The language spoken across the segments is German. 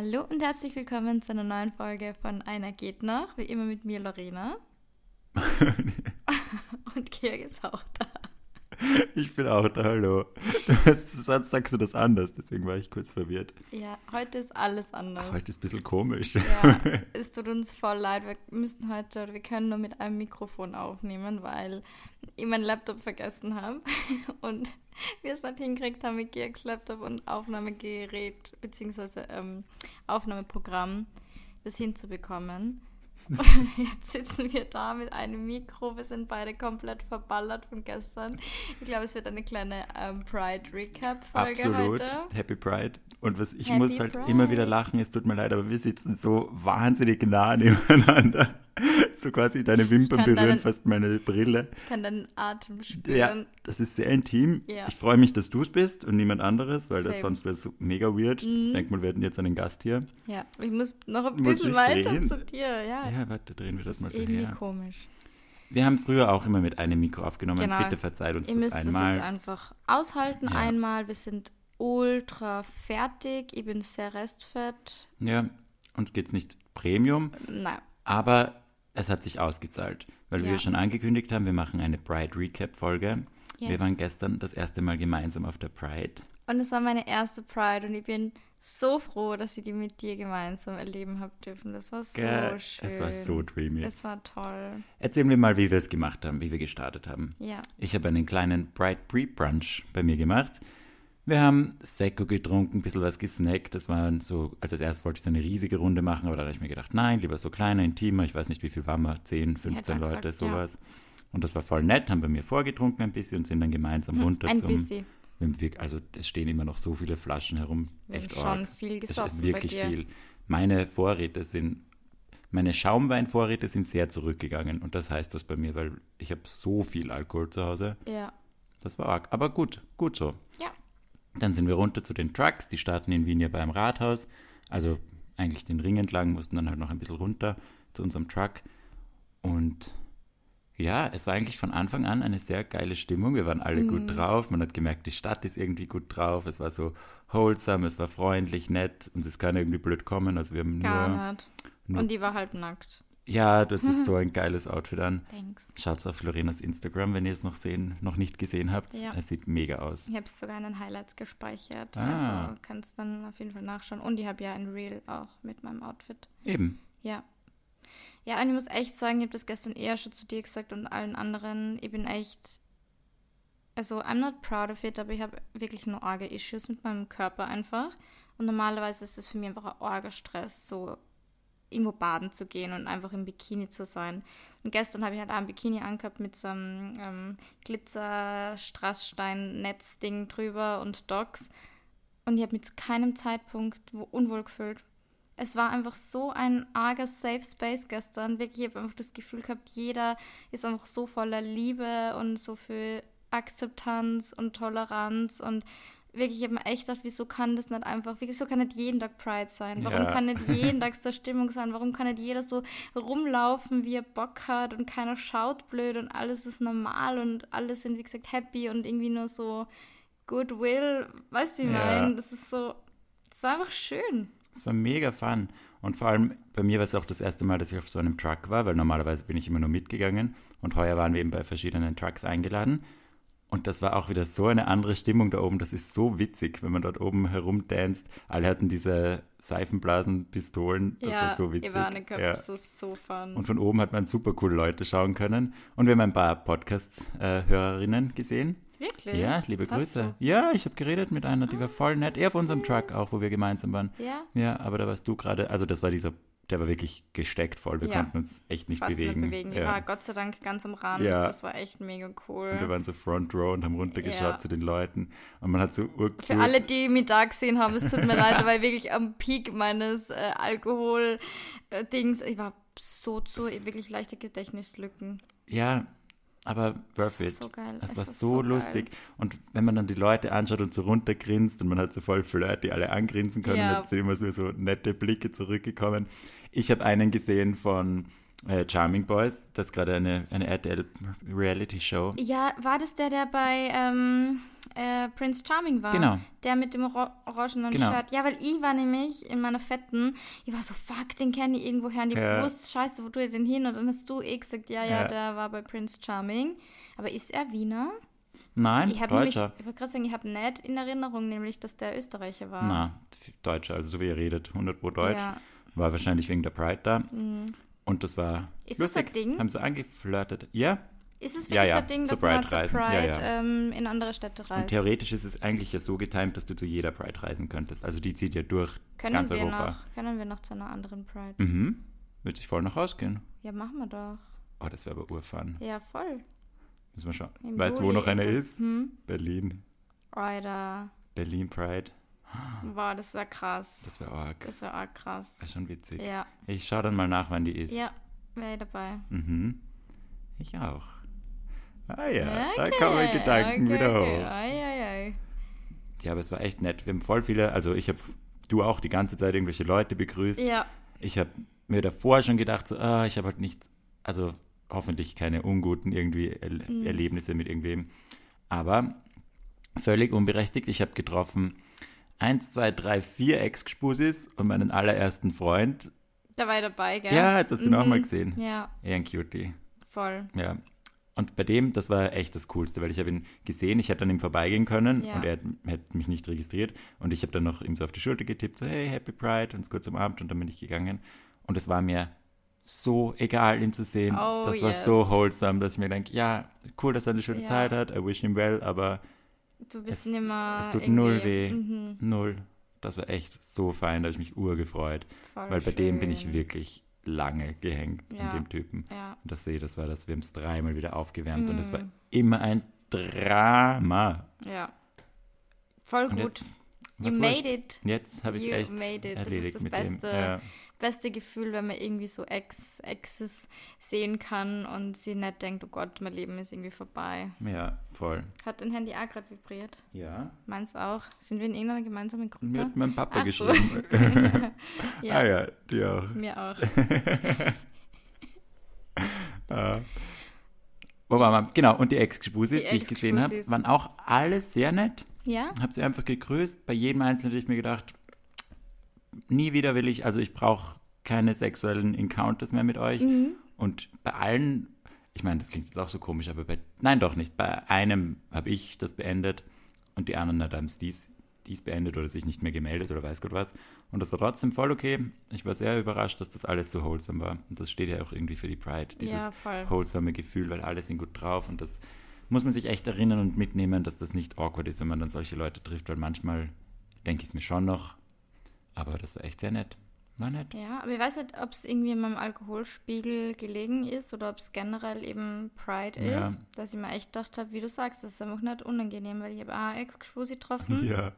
Hallo und herzlich willkommen zu einer neuen Folge von Einer geht noch. Wie immer mit mir Lorena. und Georg ist auch da. Ich bin auch da, hallo. Sonst sagst du das anders, deswegen war ich kurz verwirrt. Ja, heute ist alles anders. Heute ist ein bisschen komisch. Ja, es tut uns voll leid. Wir müssen heute, wir können nur mit einem Mikrofon aufnehmen, weil ich meinen Laptop vergessen habe. Und wir es nicht hinkriegt haben mit Georgs Laptop und Aufnahmegerät beziehungsweise ähm, Aufnahmeprogramm das hinzubekommen. Jetzt sitzen wir da mit einem Mikro. Wir sind beide komplett verballert von gestern. Ich glaube, es wird eine kleine ähm, Pride-Recap-Folge Absolut. heute. Happy Pride. Und was ich Happy muss halt Pride. immer wieder lachen, es tut mir leid, aber wir sitzen so wahnsinnig nah nebeneinander. So quasi deine Wimpern berühren deinen- fast meine Brille. Ich kann deinen Atem Ja, spüren. das ist sehr intim. Ja. Ich freue mich, dass du es bist und niemand anderes, weil das Same. sonst wäre so mega weird. Ich denke mal, wir hätten jetzt einen Gast hier. Ja, ich muss noch ein bisschen weiter drehen. zu dir. Ja, Ja, warte, drehen wir das, mal so irgendwie her. komisch. Wir haben früher auch immer mit einem Mikro aufgenommen. Genau. Bitte verzeiht uns Ihr das müsst es jetzt einmal. einfach aushalten. Ja. Einmal, wir sind ultra fertig. Ich bin sehr restfett. Ja, uns geht's nicht Premium, Nein. aber es hat sich ausgezahlt, weil Ja. wir schon angekündigt haben, wir machen eine Pride Recap Folge. Wir Yes. waren gestern das erste Mal gemeinsam auf der Pride. Und es war meine erste Pride und ich bin so froh, dass ich die mit dir gemeinsam erleben habe dürfen. Das war so Gell? schön. Es war so dreamy. Es war toll. Erzählen wir mal, wie wir es gemacht haben, wie wir gestartet haben. Ja. Ich habe einen kleinen Pride Pre-Brunch bei mir gemacht. Wir haben Sekko getrunken, ein bisschen was gesnackt. Das war so, also als erstes wollte ich so eine riesige Runde machen, aber dann habe ich mir gedacht, nein, lieber so kleiner, intimer. Ich weiß nicht, wie viel waren wir, 10, 15 Hätte auch Leute, gesagt, ja. sowas. Und das war voll nett, haben bei mir vorgetrunken ein bisschen und sind dann gemeinsam runter Hm, Ein zum. bisschen. Also es stehen immer noch so viele Flaschen herum. Echt schon arg. viel Es gesoffen ist wirklich viel. Meine Vorräte sind, meine Schaumweinvorräte sind sehr zurückgegangen. Und das heißt was bei mir, weil ich habe so viel Alkohol zu Hause. Ja. Das war arg. Aber gut, gut so. Ja. Dann sind wir runter zu den Trucks. Die starten in Wien ja beim Rathaus. Also eigentlich den Ring entlang, mussten dann halt noch ein bisschen runter zu unserem Truck. Und ja, es war eigentlich von Anfang an eine sehr geile Stimmung. Wir waren alle Mhm. gut drauf. Man hat gemerkt, die Stadt ist irgendwie gut drauf. Es war so wholesome, es war freundlich, nett. Uns ist keiner irgendwie blöd kommen. Also wir haben Gar nur. nicht. nur- Und die war halt nackt. Ja, du hattest so ein geiles Outfit an. Thanks. Schaut auf Lorenas Instagram, wenn ihr es noch sehen, noch nicht gesehen habt. Ja. Es sieht mega aus. Ich habe es sogar in den Highlights gespeichert. Ah. Also kannst dann auf jeden Fall nachschauen. Und ich habe ja ein Reel auch mit meinem Outfit. Eben. Ja. Ja, und ich muss echt sagen, ich habe das gestern eher schon zu dir gesagt und allen anderen. Ich bin echt. Also, I'm not proud of it, aber ich habe wirklich nur arge Issues mit meinem Körper einfach. Und normalerweise ist es für mich einfach ein arger Stress, so irgendwo baden zu gehen und einfach im Bikini zu sein. Und gestern habe ich halt auch ein Bikini angehabt mit so einem ähm, Glitzer-Strassstein-Netz-Ding drüber und Docs. Und ich habe mich zu keinem Zeitpunkt wo unwohl gefühlt. Es war einfach so ein arger Safe Space gestern. Wirklich, ich habe einfach das Gefühl gehabt, jeder ist einfach so voller Liebe und so viel Akzeptanz und Toleranz und wirklich, ich habe mir echt gedacht, wieso kann das nicht einfach, wieso kann nicht jeden Tag Pride sein? Warum Ja. kann nicht jeden Tag so Stimmung sein? Warum kann nicht jeder so rumlaufen, wie er Bock hat und keiner schaut blöd und alles ist normal und alle sind, wie gesagt, happy und irgendwie nur so Goodwill. Weißt du, wie ich Ja. meine? Das ist so, das war einfach schön. Es war mega fun. Und vor allem bei mir war es auch das erste Mal, dass ich auf so einem Truck war, weil normalerweise bin ich immer nur mitgegangen. Und heuer waren wir eben bei verschiedenen Trucks eingeladen. Und das war auch wieder so eine andere Stimmung da oben. Das ist so witzig, wenn man dort oben herumdanzt. Alle hatten diese Seifenblasenpistolen. Das war so witzig. Gehabt, Ja. das ist so fun. Und von oben hat man super cool Leute schauen können. Und wir haben ein paar Podcast-Hörerinnen gesehen. Wirklich? Ja, liebe Hast Grüße. Ja, ich habe geredet mit einer, die war voll nett. Eher auf unserem. Truck auch, wo wir gemeinsam waren. Ja, Ja, aber da warst du gerade, also das war dieser, der war wirklich gesteckt voll. Wir Ja. konnten uns echt nicht bewegen. nicht bewegen. Ich Ja. war Gott sei Dank ganz am Rand. Ja. Das war echt mega cool. Und wir waren so Front Row und haben runtergeschaut Ja. zu den Leuten. Und man hat so urcool, Für alle, die mich da gesehen haben, es tut mir leid, weil wirklich am Peak meines äh, Alkohol-Dings, ich war so zu, wirklich leichte Gedächtnislücken. Ja, aber worth it. so geil. Es Es war war so, so lustig. Und wenn man dann die Leute anschaut und so runtergrinst und man hat so voll flirty alle angrinsen können, Ja. jetzt sind immer so, so nette Blicke zurückgekommen. Ich habe einen gesehen von äh, Charming Boys, das ist gerade eine, eine RTL-Reality-Show. Ja, war das der, der bei ähm, äh, Prince Charming war? Genau. Der mit dem Ro orangenen Genau. Shirt. Ja, weil ich war nämlich in meiner Fetten, ich war so, fuck, den kenne ich irgendwo her. Und ich Ja. gewusst, scheiße, wo tue ich denn hin? Und dann hast du eh gesagt, ja, ja, Ja. der war bei Prince Charming. Aber ist er Wiener? Nein, Ich habe nämlich, Deutscher. ich wollte gerade sagen, ich habe nicht in Erinnerung, nämlich, dass der Österreicher war. Na, Deutscher, also so wie er redet, 100 pro Deutsch. Ja. War wahrscheinlich wegen der Pride da. Und das war Ist das so ein lustig. Ding? Haben sie angeflirtet. Ja, Ist es Ja, wirklich ja, so ein Ding, zu dass man Pride zur reisen. Pride Ja, ja. Ähm, in andere Städte und reist? theoretisch ist es eigentlich ja so getimt, dass du zu jeder Pride reisen könntest. Also die zieht ja durch Können ganz wir, Europa. noch, können wir noch zu einer anderen Pride? Mhm. Wird sich voll noch ausgehen. Ja, machen wir doch. Oh, das wäre aber urfun. Ja, voll. Müssen wir schauen. Im weißt du, wo noch irgendwo. ist? Hm? Berlin. Alter. Berlin Pride. Wow, das wäre krass. Das wäre arg. Das wäre arg krass. Das wäre schon witzig. Ja, Ich schaue dann mal nach, wann die ist. ja, wäre ich dabei. Mhm. Ich auch. Ah ja, da Okay, kommen die Gedanken okay, wieder okay. hoch. Ai, ai, ai. Ja, aber es war echt nett. Wir haben voll viele, also ich habe, du auch die ganze Zeit irgendwelche Leute begrüßt. Ja, Ich habe mir davor schon gedacht, so, ah, ich habe halt nicht, also hoffentlich keine unguten irgendwie er Mhm. Erlebnisse mit irgendwem. Aber völlig unberechtigt, ich habe getroffen eins, zwei, drei, vier Ex-Spusis und meinen allerersten Freund. da war ich dabei, gell? Ja, jetzt hast du ihn auch Mhm. mal gesehen. Ja, Eher ein Cutie. voll. Ja. Und bei dem, das war echt das Coolste, weil ich habe ihn gesehen, ich hätte an ihm vorbeigehen können Ja. und er hätte mich nicht registriert. Und ich habe dann noch ihm so auf die Schulter getippt, so hey, Happy Pride und kurz am Abend und dann bin ich gegangen. Und es war mir so egal, ihn zu sehen. Oh, das war yes. so wholesome, dass ich mir denke, ja, cool, dass er eine schöne Ja. Zeit hat, I wish him well, aber Du bist Es- nimmer. es tut irgendwie- null weh. Mhm, null. Das war echt so fein, da habe ich mich urgefreut. voll Weil bei dem bin ich schön. wirklich lange gehängt Ja. an dem Typen. Ja. Und das sehe, das war das, wir haben es dreimal wieder aufgewärmt und es war Mm. immer ein Drama. Ja. Voll Und gut. jetzt, You made it. Jetzt habe ich es echt made it. Das ist erledigt das mit Beste. dem. Ja. Beste Gefühl, wenn man irgendwie so Ex Exes sehen kann und sie nicht denkt, oh Gott, mein Leben ist irgendwie vorbei. ja, voll. Hat dein Handy auch gerade vibriert? Ja. Meins auch. Sind wir in irgendeiner gemeinsamen Gruppe? Mir hat mein Papa Ach so. geschrieben. ja, Ah ja, die auch. mir auch. Ah. Wo waren wir? Genau, und die Ex-Spusis, Die die, ich gesehen habe, waren auch alle sehr nett. Ja? Habe sie einfach gegrüßt. Bei jedem Einzelnen habe ich mir gedacht, nie wieder will ich, also ich brauche keine sexuellen Encounters mehr mit euch. Mhm. Und bei allen, ich meine, das klingt jetzt auch so komisch, aber bei, nein, doch nicht. Bei einem habe ich das beendet und die anderen haben es dies, dies beendet oder sich nicht mehr gemeldet oder weiß Gott was. Und das war trotzdem voll okay. Ich war sehr überrascht, dass das alles so wholesome war. Und das steht ja auch irgendwie für die Pride, dieses Ja, wholesome Gefühl, weil alle sind gut drauf und das muss man sich echt erinnern und mitnehmen, dass das nicht awkward ist, wenn man dann solche Leute trifft, weil manchmal denke ich es mir schon noch, aber das war echt sehr nett. War nett. Ja, aber ich weiß nicht, ob es irgendwie in meinem Alkoholspiegel gelegen ist oder ob es generell eben Pride Ja. ist, dass ich mir echt gedacht habe, wie du sagst, das ist einfach nicht unangenehm, weil ich habe auch Ex-Geschwusi getroffen, Ja,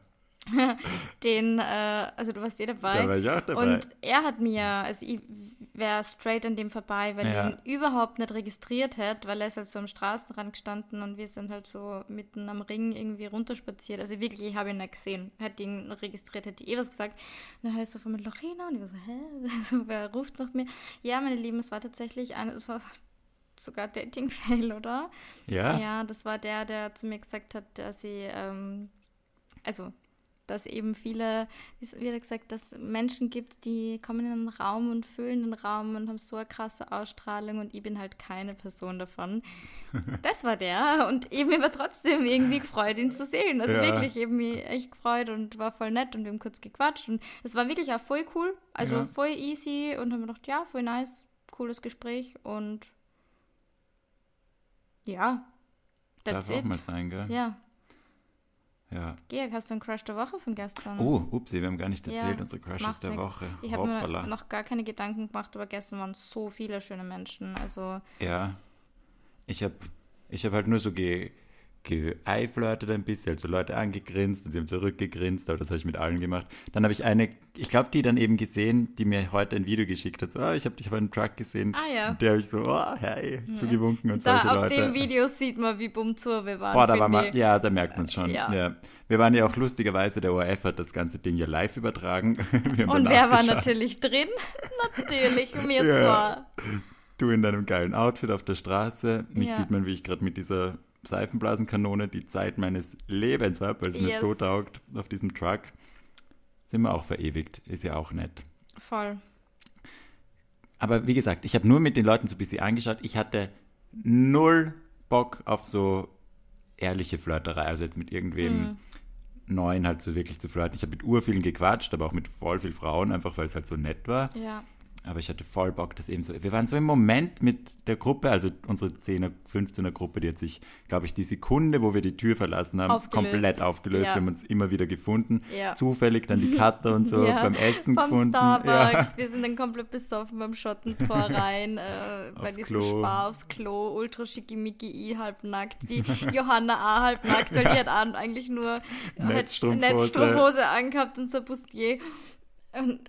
den, äh, also du warst eh dabei. da war ich auch dabei. Und er hat mir, also ich wäre straight an dem vorbei, weil Ja. ich ihn überhaupt nicht registriert hätte, weil er ist halt so am Straßenrand gestanden und wir sind halt so mitten am Ring irgendwie runterspaziert. Also wirklich, ich habe ihn nicht gesehen. Hätte ihn registriert, hätte ich eh was gesagt. Und dann heißt so von mir Lorena und ich war so, hä? So, wer ruft nach mir? Ja, meine Lieben, es war tatsächlich eine, es war sogar Dating-Fail, oder? ja, Ja, das war der, der zu mir gesagt hat, dass sie, ähm, also, dass eben viele, wie gesagt, dass Menschen gibt, die kommen in einen Raum und füllen den Raum und haben so eine krasse Ausstrahlung und ich bin halt keine Person davon. Das war der und eben mir war trotzdem irgendwie gefreut, ihn zu sehen. Also Ja. wirklich eben mich echt gefreut und war voll nett und wir haben kurz gequatscht und es war wirklich auch voll cool, also Ja. voll easy und haben gedacht, ja, voll nice, cooles Gespräch und ja, darf that's auch it. mal sein, gell? Ja. Ja. Georg, hast du einen Crush der Woche von gestern? Oh, upsie, wir haben gar nicht Ja, erzählt, unsere Crushes der nix. Woche. Ich habe mir noch gar keine Gedanken gemacht, aber gestern waren so viele schöne Menschen. Also, Ja, ich habe ich hab halt nur so ge, geeiflirtet ein bisschen, also Leute angegrinst und sie haben zurückgegrinst, aber das habe ich mit allen gemacht. Dann habe ich eine, ich glaube, die dann eben gesehen, die mir heute ein Video geschickt hat, so, ah, ich habe dich auf einem Truck gesehen. Ah, ja. Und der habe ich so, oh, hey, zugewunken und da solche auf Leute. dem Video sieht man, wie bumzur wir waren. Boah, da war man, ja, da merkt man es schon. Ja. Ja. Wir waren ja auch lustigerweise, der ORF hat das ganze Ding ja live übertragen. Und wer war natürlich drin? natürlich, wir Ja. zwar. du in deinem geilen Outfit auf der Straße. Mich Ja. sieht man, wie ich gerade mit dieser Seifenblasenkanone die Zeit meines Lebens habe, weil es mir Yes. so taugt auf diesem Truck. Sind wir auch verewigt. Ist ja auch nett. Voll. Aber wie gesagt, ich habe nur mit den Leuten so ein bisschen angeschaut. Ich hatte null Bock auf so ehrliche Flirterei. Also jetzt mit irgendwem Mhm. Neuen halt so wirklich zu flirten. Ich habe mit urvielen gequatscht, aber auch mit voll viel Frauen, einfach weil es halt so nett war. Ja. Aber ich hatte voll Bock, das eben so. Wir waren so im Moment mit der Gruppe, also unsere 10er, 15er Gruppe, die hat sich, glaube ich, die Sekunde, wo wir die Tür verlassen haben, Aufgelöst. komplett aufgelöst. Ja. Wir haben uns immer wieder gefunden. Ja. Zufällig dann die Cutter und so Ja, beim Essen Vom gefunden. Starbucks, wir sind dann komplett besoffen beim Schottentor rein, äh, bei diesem Klo. Spar aufs Klo, ultra schickimicki, halbnackt, die Johanna A. halbnackt, weil die hat eigentlich nur Netzstrumpfhose. Netzstrumpfhose angehabt und so Bustier. Und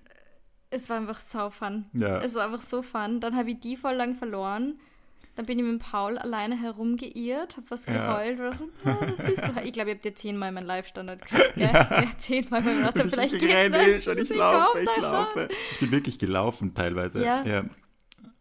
es war einfach sau fun. Ja. Es war einfach so fun. Dann habe ich die voll lang verloren. Dann bin ich mit Paul alleine herumgeirrt, habe was Ja. geheult. Oder so, ah, wo bist du? Ich glaube, ich habe dir zehnmal meinen Live-Standard geschickt, gell? Ja. zehnmal, ich mir gedacht habe, Und vielleicht ich geht's nicht. schon, ich Sie laufe, ich da schon. laufe. Ich bin wirklich gelaufen teilweise. Ja.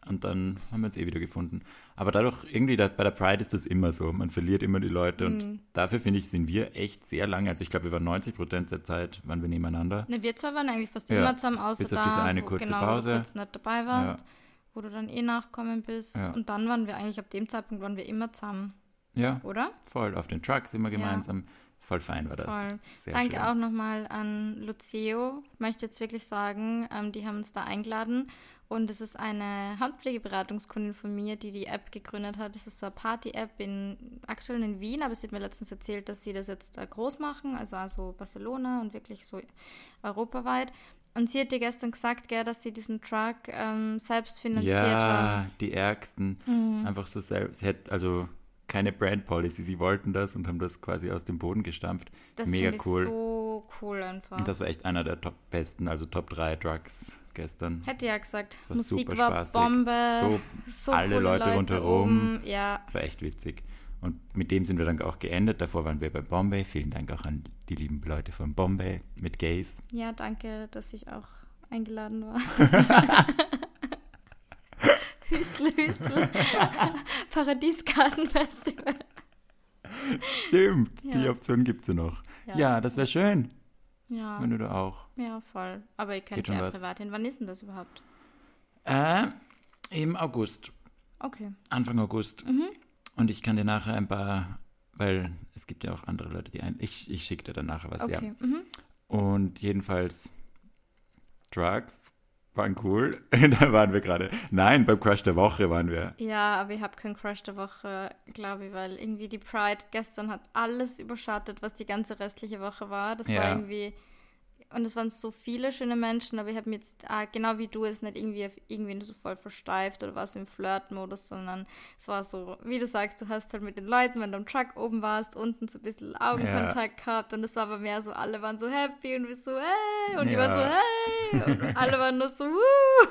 Und dann haben wir uns eh wieder gefunden. Aber dadurch, irgendwie, da, bei der Pride ist das immer so. Man verliert immer die Leute. Und Mhm. dafür, finde ich, sind wir echt sehr lange. Also ich glaube, wir waren 90 Prozent der Zeit, waren wir nebeneinander. Ne, wir zwei waren eigentlich fast Ja, immer zusammen, außer bis auf da, diese eine kurze genau, Pause. wo du kurz nicht dabei warst, Ja. wo du dann eh nachkommen bist. Ja. Und dann waren wir eigentlich, ab dem Zeitpunkt waren wir immer zusammen, Ja, oder? voll. Auf den Trucks immer gemeinsam. Voll fein war das. Voll. Sehr Danke schön. auch nochmal an Luceo. Ich möchte jetzt wirklich sagen, ähm, die haben uns da eingeladen. Und es ist eine Handpflegeberatungskundin von mir, die die App gegründet hat. Das ist so eine Party-App in, aktuell in Wien, aber sie hat mir letztens erzählt, dass sie das jetzt da groß machen, also, also Barcelona und wirklich so europaweit. Und sie hat dir gestern gesagt, gell, dass sie diesen Truck ähm, selbst finanziert haben. Ja, die Ärgsten. Mhm. Einfach so selbst. Sie hätt- also keine Brand Policy. Sie wollten das und haben das quasi aus dem Boden gestampft. Das Mega cool. so cool einfach. Und das war echt einer der top besten, also Top 3 Trucks gestern. Hätte ja gesagt, war Musik super war spaßig. Bombe. So, alle coole Leute rundherum. oben. Ja, War echt witzig. Und mit dem sind wir dann auch geendet. Davor waren wir bei Bombay. Vielen Dank auch an die lieben Leute von Bombay mit Gays. ja, danke, dass ich auch eingeladen war. Hüstel, Hüstel. Paradiesgartenfestival. Stimmt, die Ja. Option gibt es ja noch. Ja, Ja. das wäre schön, Ja, wenn du da auch. ja, voll. Aber ihr könnt Geht ja privat hin. Wann ist denn das überhaupt? Äh, im August. Okay. Anfang August. Mhm. Und ich kann dir nachher ein paar, weil es gibt ja auch andere Leute, die ein. Ich, ich schicke dir dann nachher was, ja. Okay. Mhm. Und jedenfalls, Drugs waren cool. da waren wir gerade. Nein, beim Crush der Woche waren wir. Ja, aber ich habe keinen Crush der Woche, glaube ich, weil irgendwie die Pride gestern hat alles überschattet, was die ganze restliche Woche war. Das war Ja. irgendwie. Und es waren so viele schöne Menschen, aber ich habe mir jetzt, ah, genau wie du, es nicht irgendwie auf irgendwie so voll versteift oder was im Flirt-Modus, sondern es war so, wie du sagst, du hast halt mit den Leuten, wenn du am Truck oben warst, unten so ein bisschen Augenkontakt gehabt und es war aber mehr so, alle waren so happy und wir so, hey, und die Ja. waren so, hey, und alle waren nur so, wuh.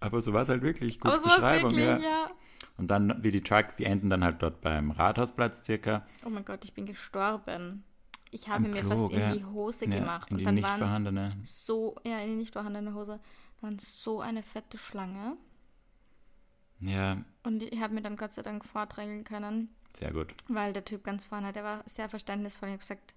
Aber so war es halt wirklich. Gute Aber so war es wirklich, ja. ja. Und dann, wie die Trucks, die enden dann halt dort beim Rathausplatz circa. Oh mein Gott, ich bin gestorben. Ich habe Am mir Klo, fast in die Hose Ja, gemacht. in Und die dann nicht waren vorhandene. so, ja, in die nicht vorhandene Hose, waren so eine fette Schlange. Ja, Und ich habe mir dann Gott sei Dank vordrängeln können, sehr gut. weil der Typ ganz vorne, der war sehr verständnisvoll. Ich habe gesagt,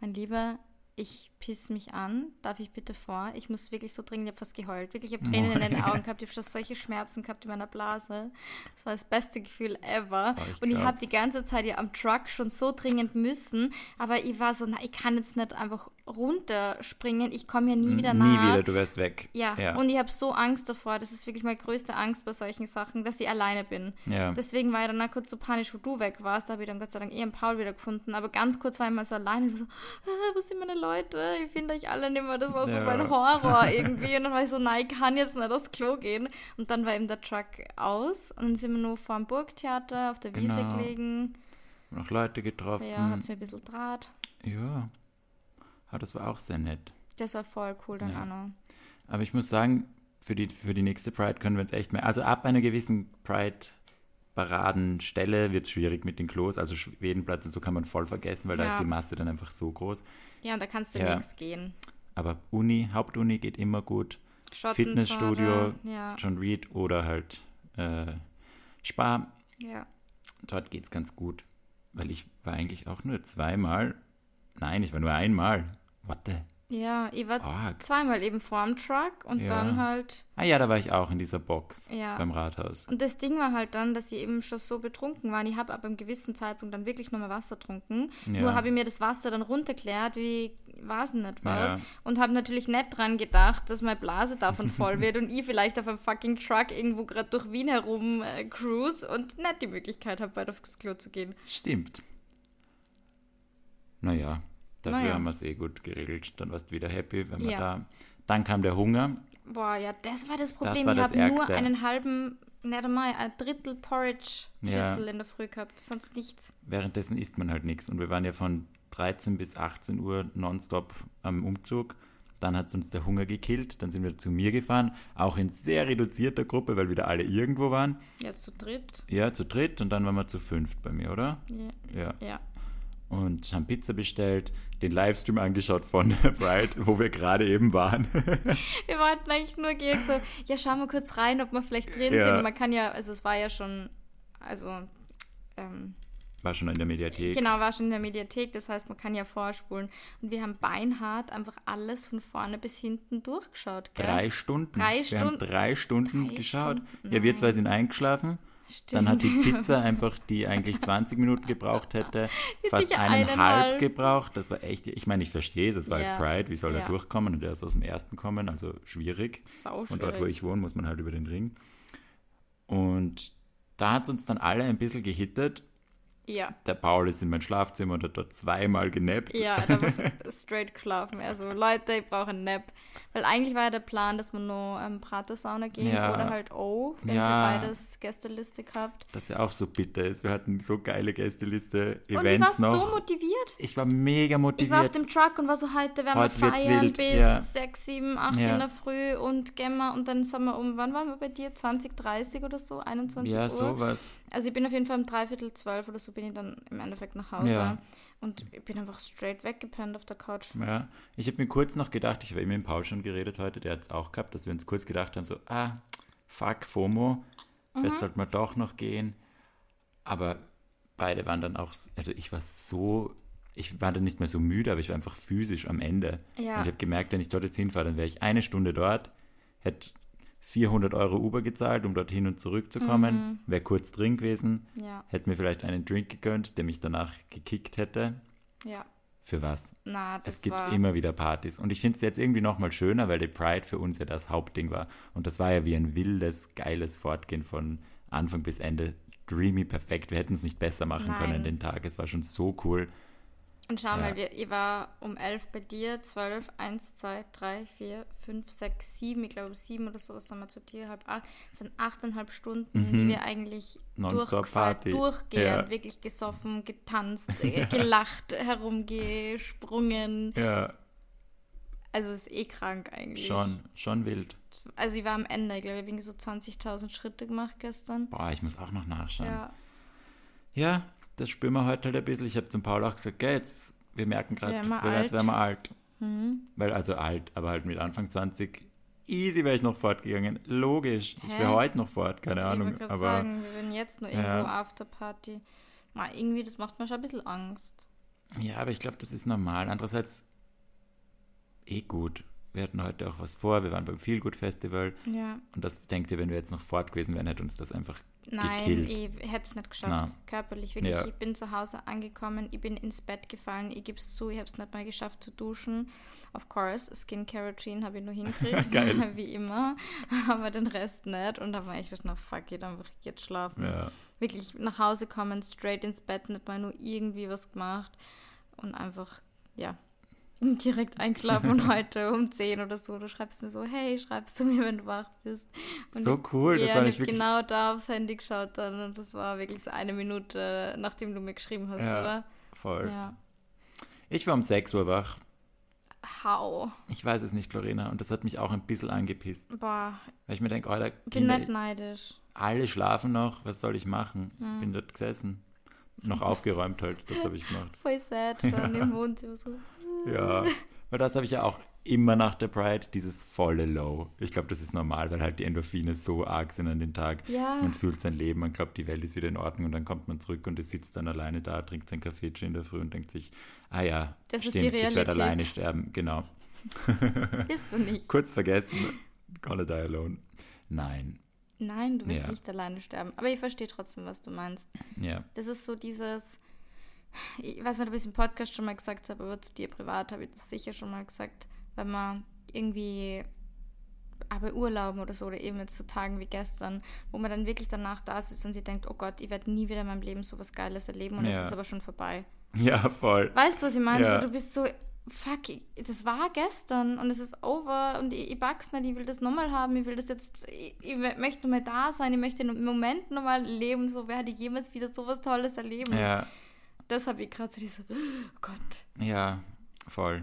mein Lieber, ich piss mich an, darf ich bitte vor? Ich muss wirklich so dringend, ich habe fast geheult. Wirklich, ich habe Tränen in den Augen gehabt, ich habe schon solche Schmerzen gehabt in meiner Blase. Das war das beste Gefühl ever. Oh, ich und ich habe die ganze Zeit ja am Truck schon so dringend müssen, aber ich war so, na, ich kann jetzt nicht einfach runterspringen, ich komme ja nie wieder Nie nach. wieder, du wärst weg. Ja, ja. und ich habe so Angst davor, das ist wirklich meine größte Angst bei solchen Sachen, dass ich alleine bin. ja. Deswegen war ich dann kurz so panisch, wo du weg warst. Da habe ich dann Gott sei Dank eh einen Paul wieder gefunden. Aber ganz kurz war ich mal so alleine so, ah, wo sind meine Leute? Ich finde euch alle nicht mehr. Das war so Ja. mein Horror irgendwie. Und dann war ich so, nein, ich kann jetzt nicht aufs Klo gehen. Und dann war eben der Truck aus. Und dann sind wir nur vor dem Burgtheater auf der Wiese Genau. gelegen. noch Leute getroffen. Ja, hat es mir ein bisschen Draht. Ja. Aber das war auch sehr nett. Das war voll cool dann Ja. auch noch. Aber ich muss sagen, für die, für die nächste Pride können wir uns echt mehr. Also ab einer gewissen Pride-Paradenstelle wird es schwierig mit den Klos. Also Schwedenplatz, so kann man voll vergessen, weil da Ja. ist die Masse dann einfach so groß. Ja, und da kannst du Ja. nichts gehen. Aber Uni, Hauptuni geht immer gut. Fitnessstudio, Ja, John Reed oder halt äh, Spa. ja. Dort geht es ganz gut. Weil ich war eigentlich auch nur zweimal. Nein, ich war nur einmal. What the? Ja, ich war Arg. zweimal eben vorm Truck und Ja. dann halt Ah ja, da war ich auch in dieser Box Ja. beim Rathaus. Und das Ding war halt dann, dass ich eben schon so betrunken war. Und ich habe ab einem gewissen Zeitpunkt dann wirklich mehr Wasser getrunken. Ja. Nur habe ich mir das Wasser dann runterklärt, wie weiß ich nicht was. Und habe natürlich nicht dran gedacht, dass meine Blase davon voll wird und ich vielleicht auf einem fucking Truck irgendwo gerade durch Wien herum äh, cruise und nicht die Möglichkeit habe, bald aufs Klo zu gehen. Stimmt. Naja, dafür Naja. haben wir es eh gut geregelt. Dann warst du wieder happy, wenn wir Ja. da. Dann kam der Hunger. Boah, ja, das war das Problem. war ich das habe nur einen halben, nicht einmal, ein Drittel Porridge-Schüssel Ja. in der Früh gehabt. Sonst nichts. Währenddessen isst man halt nichts. Und wir waren ja von 13 bis 18 Uhr nonstop am Umzug. Dann hat uns der Hunger gekillt. Dann sind wir zu mir gefahren, auch in sehr reduzierter Gruppe, weil wieder alle irgendwo waren. Jetzt zu dritt. Ja, zu dritt und dann waren wir zu fünft bei mir, oder? Ja. Ja. ja. Und haben Pizza bestellt, den Livestream angeschaut von Bright, wo wir gerade eben waren. Wir wollten eigentlich nur gehen, so, ja, schauen wir kurz rein, ob wir vielleicht drin Ja. sind. Man kann ja, also es war ja schon, also, ähm, War schon in der Mediathek. genau, war schon in der Mediathek, das heißt, man kann ja vorspulen. Und wir haben beinhart einfach alles von vorne bis hinten durchgeschaut, gell? Drei Stunden. Drei Wir haben Stunden? drei Stunden Drei geschaut. Stunden? Ja, wir zwei sind eingeschlafen. Dann hat die Stimmt. Pizza einfach, die eigentlich 20 Minuten gebraucht hätte, Die fast eineinhalb eineinhalb. gebraucht. Das war echt, ich meine, ich verstehe es, es war Ja. halt Pride, wie soll er Ja. durchkommen? Und er ist aus dem ersten kommen, also schwierig. Sau Von dort, wo ich wohne, muss man halt über den Ring. Und da hat es uns dann alle ein bisschen gehittet. Ja, Der Paul ist in mein Schlafzimmer und hat dort zweimal genappt. ja, da war straight geschlafen. Also, Leute, ich brauche einen Nap. Weil eigentlich war ja der Plan, dass wir nur ähm, Pratersauna gehen Ja. oder halt O, wenn Ja. ihr beides Gästeliste gehabt. Das ja auch so bitter ist. Wir hatten so geile Gästeliste, Und ich war Events so motiviert. ich war mega motiviert. Ich war auf dem Truck und war so, heute werden Heute wir feiern wild, bis ja. 6, 7, 8 Ja. in der Früh und gehen wir und dann sind wir um, wann waren wir bei dir? 20, 30 oder so? 21 ja, Uhr? sowas. Also ich bin auf jeden Fall um dreiviertel zwölf oder so bin ich dann im Endeffekt nach Hause. Ja. Und ich bin einfach straight weggepennt auf der Couch. Ja, ich habe mir kurz noch gedacht, ich habe eben mit Paul schon geredet heute, der hat es auch gehabt, dass wir uns kurz gedacht haben, so, ah, fuck, FOMO, vielleicht sollte man doch noch gehen. Aber beide waren dann auch, also ich war so, ich war dann nicht mehr so müde, aber ich war einfach physisch am Ende. Ja. Und ich habe gemerkt, wenn ich dort jetzt hinfahre, dann wäre ich eine Stunde dort, hätte 400 Euro Uber gezahlt, um dorthin und zurückzukommen, wäre kurz drin gewesen, Ja, hätte mir vielleicht einen Drink gegönnt, der mich danach gekickt hätte. ja. Für was? Na, das Es gibt war... immer wieder Partys. Und ich finde es jetzt irgendwie nochmal schöner, weil die Pride für uns ja das Hauptding war. Und das war ja wie ein wildes, geiles Fortgehen von Anfang bis Ende. Dreamy, perfekt. Wir hätten es nicht besser machen Nein. können den Tag. Es war schon so cool. Und schau Ja. mal, wir, ich war um elf bei dir, zwölf, eins, zwei, drei, vier, fünf, sechs, sieben, ich glaube sieben oder sowas sind wir zu dir, halb acht. Das sind achteinhalb Stunden, die wir eigentlich Mhm. Durchgehend, Ja. wirklich gesoffen, getanzt, äh, gelacht, herumgesprungen. Ja, Also ist eh krank eigentlich. schon, schon wild. Also ich war am Ende, ich glaube, ich habe so 20.000 Schritte gemacht gestern. Boah, ich muss auch noch nachschauen. Ja, Ja, das spüren wir heute halt ein bisschen. Ich habe zum Paul auch gesagt, gell, jetzt, wir merken gerade, jetzt werden wir alt. mhm. Weil, also alt, aber halt mit Anfang 20, easy wäre ich noch fortgegangen. Logisch. Ich Hä? wäre heute noch fort, keine ich Ahnung. gerade Aber sagen, wir werden jetzt nur irgendwo Ja. Afterparty. Mal irgendwie, das macht mir schon ein bisschen Angst. Ja, aber ich glaube, das ist normal. Andererseits eh gut. Wir hatten heute auch was vor. Wir waren beim Feelgood Festival. Ja. Und das denkt ihr, wenn wir jetzt noch fort gewesen wären, hätte uns das einfach Nein, gekillt. ich hätte es nicht geschafft. Na. Körperlich, wirklich. Ja. Ich bin zu Hause angekommen, ich bin ins Bett gefallen, ich gebe es zu, ich habe es nicht mal geschafft zu duschen. Of course, Skincare Routine habe ich nur hingekriegt, wie immer, aber den Rest nicht. Und da war ich gedacht, na fuck it, einfach jetzt schlafen. Ja. Wirklich nach Hause kommen, straight ins Bett, nicht mal nur irgendwie was gemacht und einfach, ja, direkt und heute um 10 oder so, du schreibst mir so, hey, schreibst du mir, wenn du wach bist. Und So cool, das ja, war nicht ich wirklich- genau da aufs Handy geschaut dann und das war wirklich so eine Minute, nachdem du mir geschrieben hast, Ja. oder? Voll. Ja. Ich war um 6 Uhr wach. How? Ich weiß es nicht, Lorena. Und das hat mich auch ein bisschen angepisst. Boah, Weil ich mir denke, Alter, bin Kinder, nicht neidisch. alle schlafen noch. Was soll ich machen? Hm. Bin dort gesessen. Noch aufgeräumt halt. Das habe ich gemacht. Voll sad dann im Wohnzimmer so. Ja, weil das habe ich ja auch immer nach der Pride dieses volle Low. Ich glaube, das ist normal, weil halt die Endorphine so arg sind an dem Tag. Ja. Man fühlt sein Leben, man glaubt, die Welt ist wieder in Ordnung und dann kommt man zurück und es sitzt dann alleine da, trinkt sein Kaffee in der Früh und denkt sich, ah ja, Das ist stimmt, ich werde alleine sterben. Genau. Bist du nicht. Kurz vergessen, gonna die alone. Nein, Nein, du wirst Ja. nicht alleine sterben. Aber ich verstehe trotzdem, was du meinst. ja. Das ist so dieses, ich weiß nicht, ob ich es im Podcast schon mal gesagt habe, aber zu dir privat habe ich das sicher schon mal gesagt, wenn man irgendwie aber Urlauben oder so oder eben jetzt so Tagen wie gestern, wo man dann wirklich danach da sitzt und sie denkt, oh Gott, ich werde nie wieder in meinem Leben so was Geiles erleben und es Ja. ist aber schon vorbei. Ja, voll. Weißt du, was ich meine? Ja. So, du bist so, fuck, das war gestern und es ist over und ich, ich pack's nicht, ich will das nochmal haben, ich will das jetzt, ich, ich möchte nochmal da sein, ich möchte im Moment nochmal leben, so werde ich jemals wieder sowas Tolles erleben. Ja, Das habe ich gerade so diese, oh Gott. ja, voll.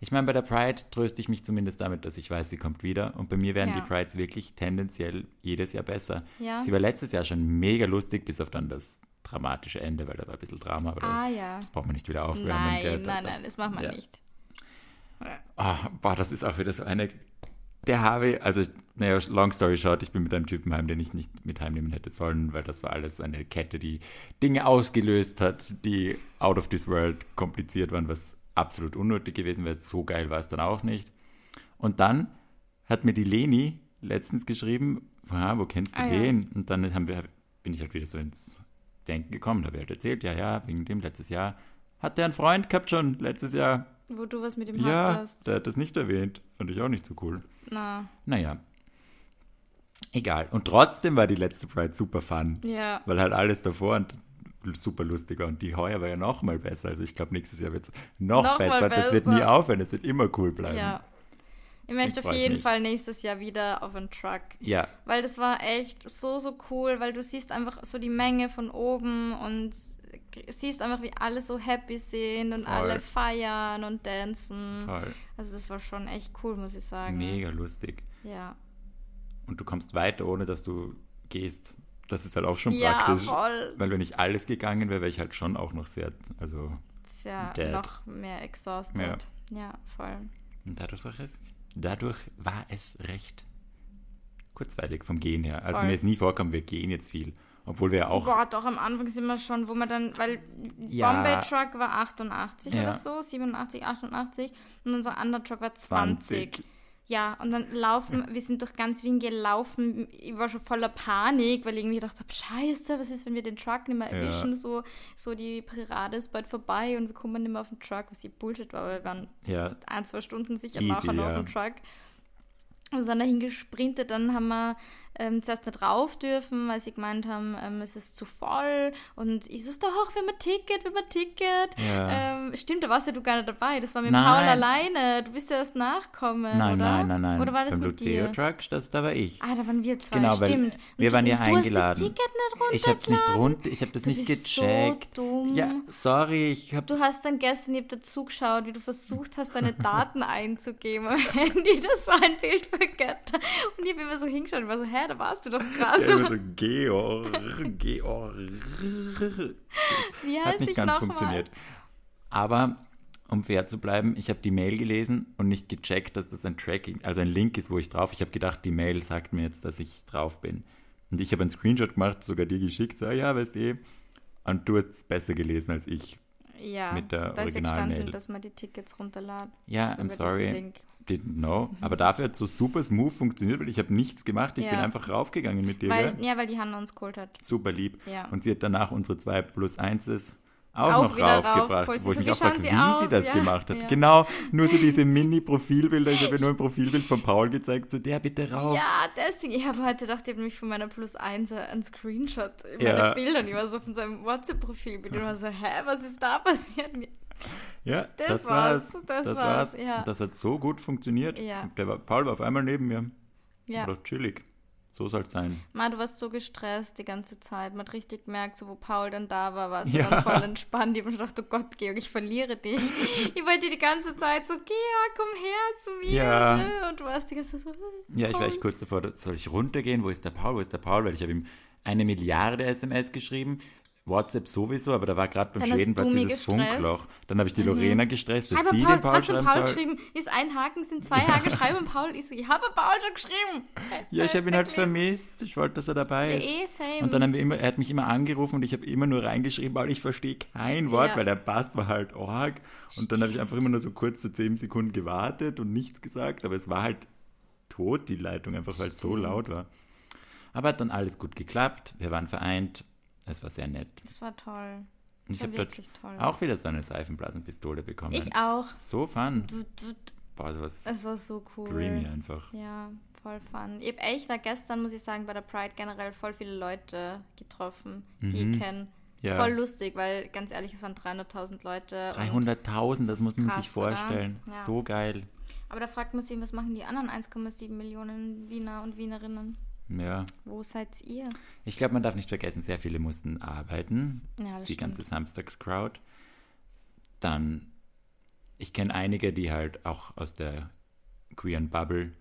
Ich meine, bei der Pride tröste ich mich zumindest damit, dass ich weiß, sie kommt wieder. Und bei mir werden Ja. die Prides wirklich tendenziell jedes Jahr besser. Ja. Sie war letztes Jahr schon mega lustig, bis auf dann das dramatische Ende, weil da war ein bisschen Drama. Aber Ah ja. das braucht man nicht wieder aufwärmen. Nein, gell? nein, nein, das macht man nicht. Ah, boah, das ist auch wieder so eine. Der Harvey, also, naja, long story short, ich bin mit einem Typen heim, den ich nicht mit heimnehmen hätte sollen, weil das war alles eine Kette, die Dinge ausgelöst hat, die out of this world kompliziert waren, was absolut unnötig gewesen wäre. So geil war es dann auch nicht. Und dann hat mir die Leni letztens geschrieben, ah, wo kennst du Ah, ja. den? Und dann haben wir, bin ich halt wieder so ins Denken gekommen, da habe ich halt erzählt, ja, ja, wegen dem letztes Jahr. Hat der einen Freund gehabt schon letztes Jahr? Wo du was mit ihm Ja, hattest. der hat das nicht erwähnt. Fand ich auch nicht so cool. Na, Naja. Egal. Und trotzdem war die letzte Pride super fun. ja. Weil halt alles davor und super lustig war. Und die heuer war ja noch mal besser. Also ich glaube, nächstes Jahr wird es noch, Noch mal besser. Das wird besser. nie aufhören. Es wird immer cool bleiben. Ja. Ich möchte auf ich jeden mich. Fall nächstes Jahr wieder auf einen Truck. Ja, Weil das war echt so, so cool, weil du siehst einfach so die Menge von oben und siehst einfach, wie alle so happy sind und Voll. alle feiern und tanzen. voll. Also das war schon echt cool, muss ich sagen. Mega lustig. Ja. Und du kommst weiter, ohne dass du gehst. Das ist halt auch schon Ja, praktisch. voll. Weil wenn ich alles gegangen wäre, wäre ich halt schon auch noch sehr, also ist ja Dead. noch mehr exhausted. Ja. Ja, voll. Und dadurch war es, dadurch war es recht kurzweilig vom Gehen her. Also Voll. mir ist nie vorkommen, wir gehen jetzt viel. Obwohl wir auch. Boah, doch, am Anfang sind wir schon, wo wir dann, weil Ja. Bombay Truck war 88 Ja. oder so, 87, 88 und unser anderer Truck war 20. 20. Ja, und dann laufen, wir sind durch ganz Wien gelaufen. Ich war schon voller Panik, weil ich irgendwie gedacht habe, scheiße, was ist, wenn wir den Truck nicht mehr Ja. erwischen? So, so die Parade ist bald vorbei und wir kommen nicht mehr auf den Truck, was hier Bullshit war, weil wir waren Ja, ein, zwei Stunden sicher Easy, nachher noch ja. auf dem Truck. Wir sind dahin gesprintet, dann haben wir ähm, zuerst nicht rauf dürfen, weil sie gemeint haben, ähm, es ist zu voll. Und ich doch, wir haben ein Ticket, wir haben ein Ticket. Ja. Ähm, stimmt, da warst ja du gar nicht dabei. Das war mit Nein. Paul alleine. Du bist ja erst nachkommen, nein, oder? nein, nein, nein. Oder war das Beim mit Luceo dir? Truck, das, da war ich. Ah, da waren wir zwei, Genau, weil stimmt. wir waren ja und du eingeladen. Hast das Ticket nicht runtergeladen? Ich hab's nicht rund, ich hab das Du nicht bist gecheckt. So dumm. Ja, sorry, ich hab Du hast dann gestern, ich hab da zugeschaut, wie du versucht hast, deine Daten einzugeben am Handy. Das war ein Bild für Götter. Und ich habe immer so hingeschaut und war so, hä, da warst du doch krass. ja, so Georg, Georg. Wie Hat heißt nicht ich ganz funktioniert. Aber um fair zu bleiben, ich habe die Mail gelesen und nicht gecheckt, dass das ein Tracking, also ein Link ist, wo ich drauf. Ich habe gedacht, die Mail sagt mir jetzt, dass ich drauf bin. Und ich habe einen Screenshot gemacht, sogar dir geschickt, so, ja, weißt du eh. Und du hast es besser gelesen als ich. Mal? Ja, mit der da ist ja gestanden, dass man die Tickets runterladen. Ja, I'm sorry. Didn't know. Aber dafür hat so super smooth funktioniert, weil ich habe nichts gemacht. Ich Ja. bin einfach raufgegangen mit dir. Weil, ja, weil die Hanna uns geholt hat. Super lieb. Ja. Und sie hat danach unsere 2 plus 1 auch, Auch noch raufgebracht. Sie wo ich so, mich wie auch frage, wie sie sie aus? das Ja. gemacht hat. Ja. Genau, nur so diese Mini-Profilbilder. Ich habe nur ein Profilbild von Paul gezeigt, so der bitte rauf. Ja, deswegen. Ich habe heute gedacht, ich habe nämlich von meiner Plus 1 einen Screenshot in Ja. meinen Bildern. Ich war so von seinem WhatsApp-Profilbild und war so, hä, was ist da passiert? Ja, Das das, war's, das Das, war's, ja. Das hat so gut funktioniert. Ja. Der war, Paul war auf einmal neben mir. Ja. War doch chillig. So soll's sein. Ma, du warst so gestresst die ganze Zeit. Man hat richtig gemerkt, so wo Paul dann da war, warst Ja. du dann voll entspannt. Ich habe mir gedacht, oh Gott, Georg, ich verliere dich. ich wollte dir die ganze Zeit so, Georg, komm her zu mir. Ja. ne? Und du warst die ganze Zeit so, äh, Ja, ich war echt kurz davor, soll ich runtergehen? Wo ist der Paul? Wo ist der Paul? Weil ich habe ihm eine Milliarde SMS geschrieben. WhatsApp sowieso, aber da war gerade beim Dann Schwedenplatz dieses gestresst. Funkloch. Dann habe ich die Lorena gestresst, dass sie Paul, den Paul hast du schreiben Paul soll. geschrieben? Ist ein Haken, sind zwei Haken, schreibe Paul. Ich so, ich habe Paul schon geschrieben. Ja, ich habe ihn halt vermisst. Ich wollte, dass er dabei ist. Eh, same. Und dann haben wir immer, er hat mich immer angerufen und ich habe immer nur reingeschrieben, weil ich verstehe kein Wort, Ja. weil der Bass war halt arg. Und dann habe ich einfach immer nur so kurz so zehn Sekunden gewartet und nichts gesagt, aber es war halt tot, die Leitung, einfach weil es so laut war. Aber hat dann alles gut geklappt, wir waren vereint, es war sehr nett. das war toll. Ich habe dort wirklich toll. auch wieder so eine Seifenblasenpistole bekommen. Ich auch. So fun. Boah, sowas Es war so cool. dreamy einfach. Ja, voll fun. Ich habe echt da gestern, muss ich sagen, bei der Pride generell voll viele Leute getroffen, die ich kenne. Mhm. Ja. Voll lustig, weil ganz ehrlich, es waren 300.000 Leute. und- 300.000, das muss man krass, sich vorstellen. Ja. So geil. Aber da fragt man sich, was machen die anderen 1,7 Millionen Wiener und Wienerinnen? Ja. Wo seid ihr? Ich glaube, man darf nicht vergessen, sehr viele mussten arbeiten. Ja, das die stimmt. ganze Samstagscrowd. Dann, ich kenne einige, die halt auch aus der queeren Bubble,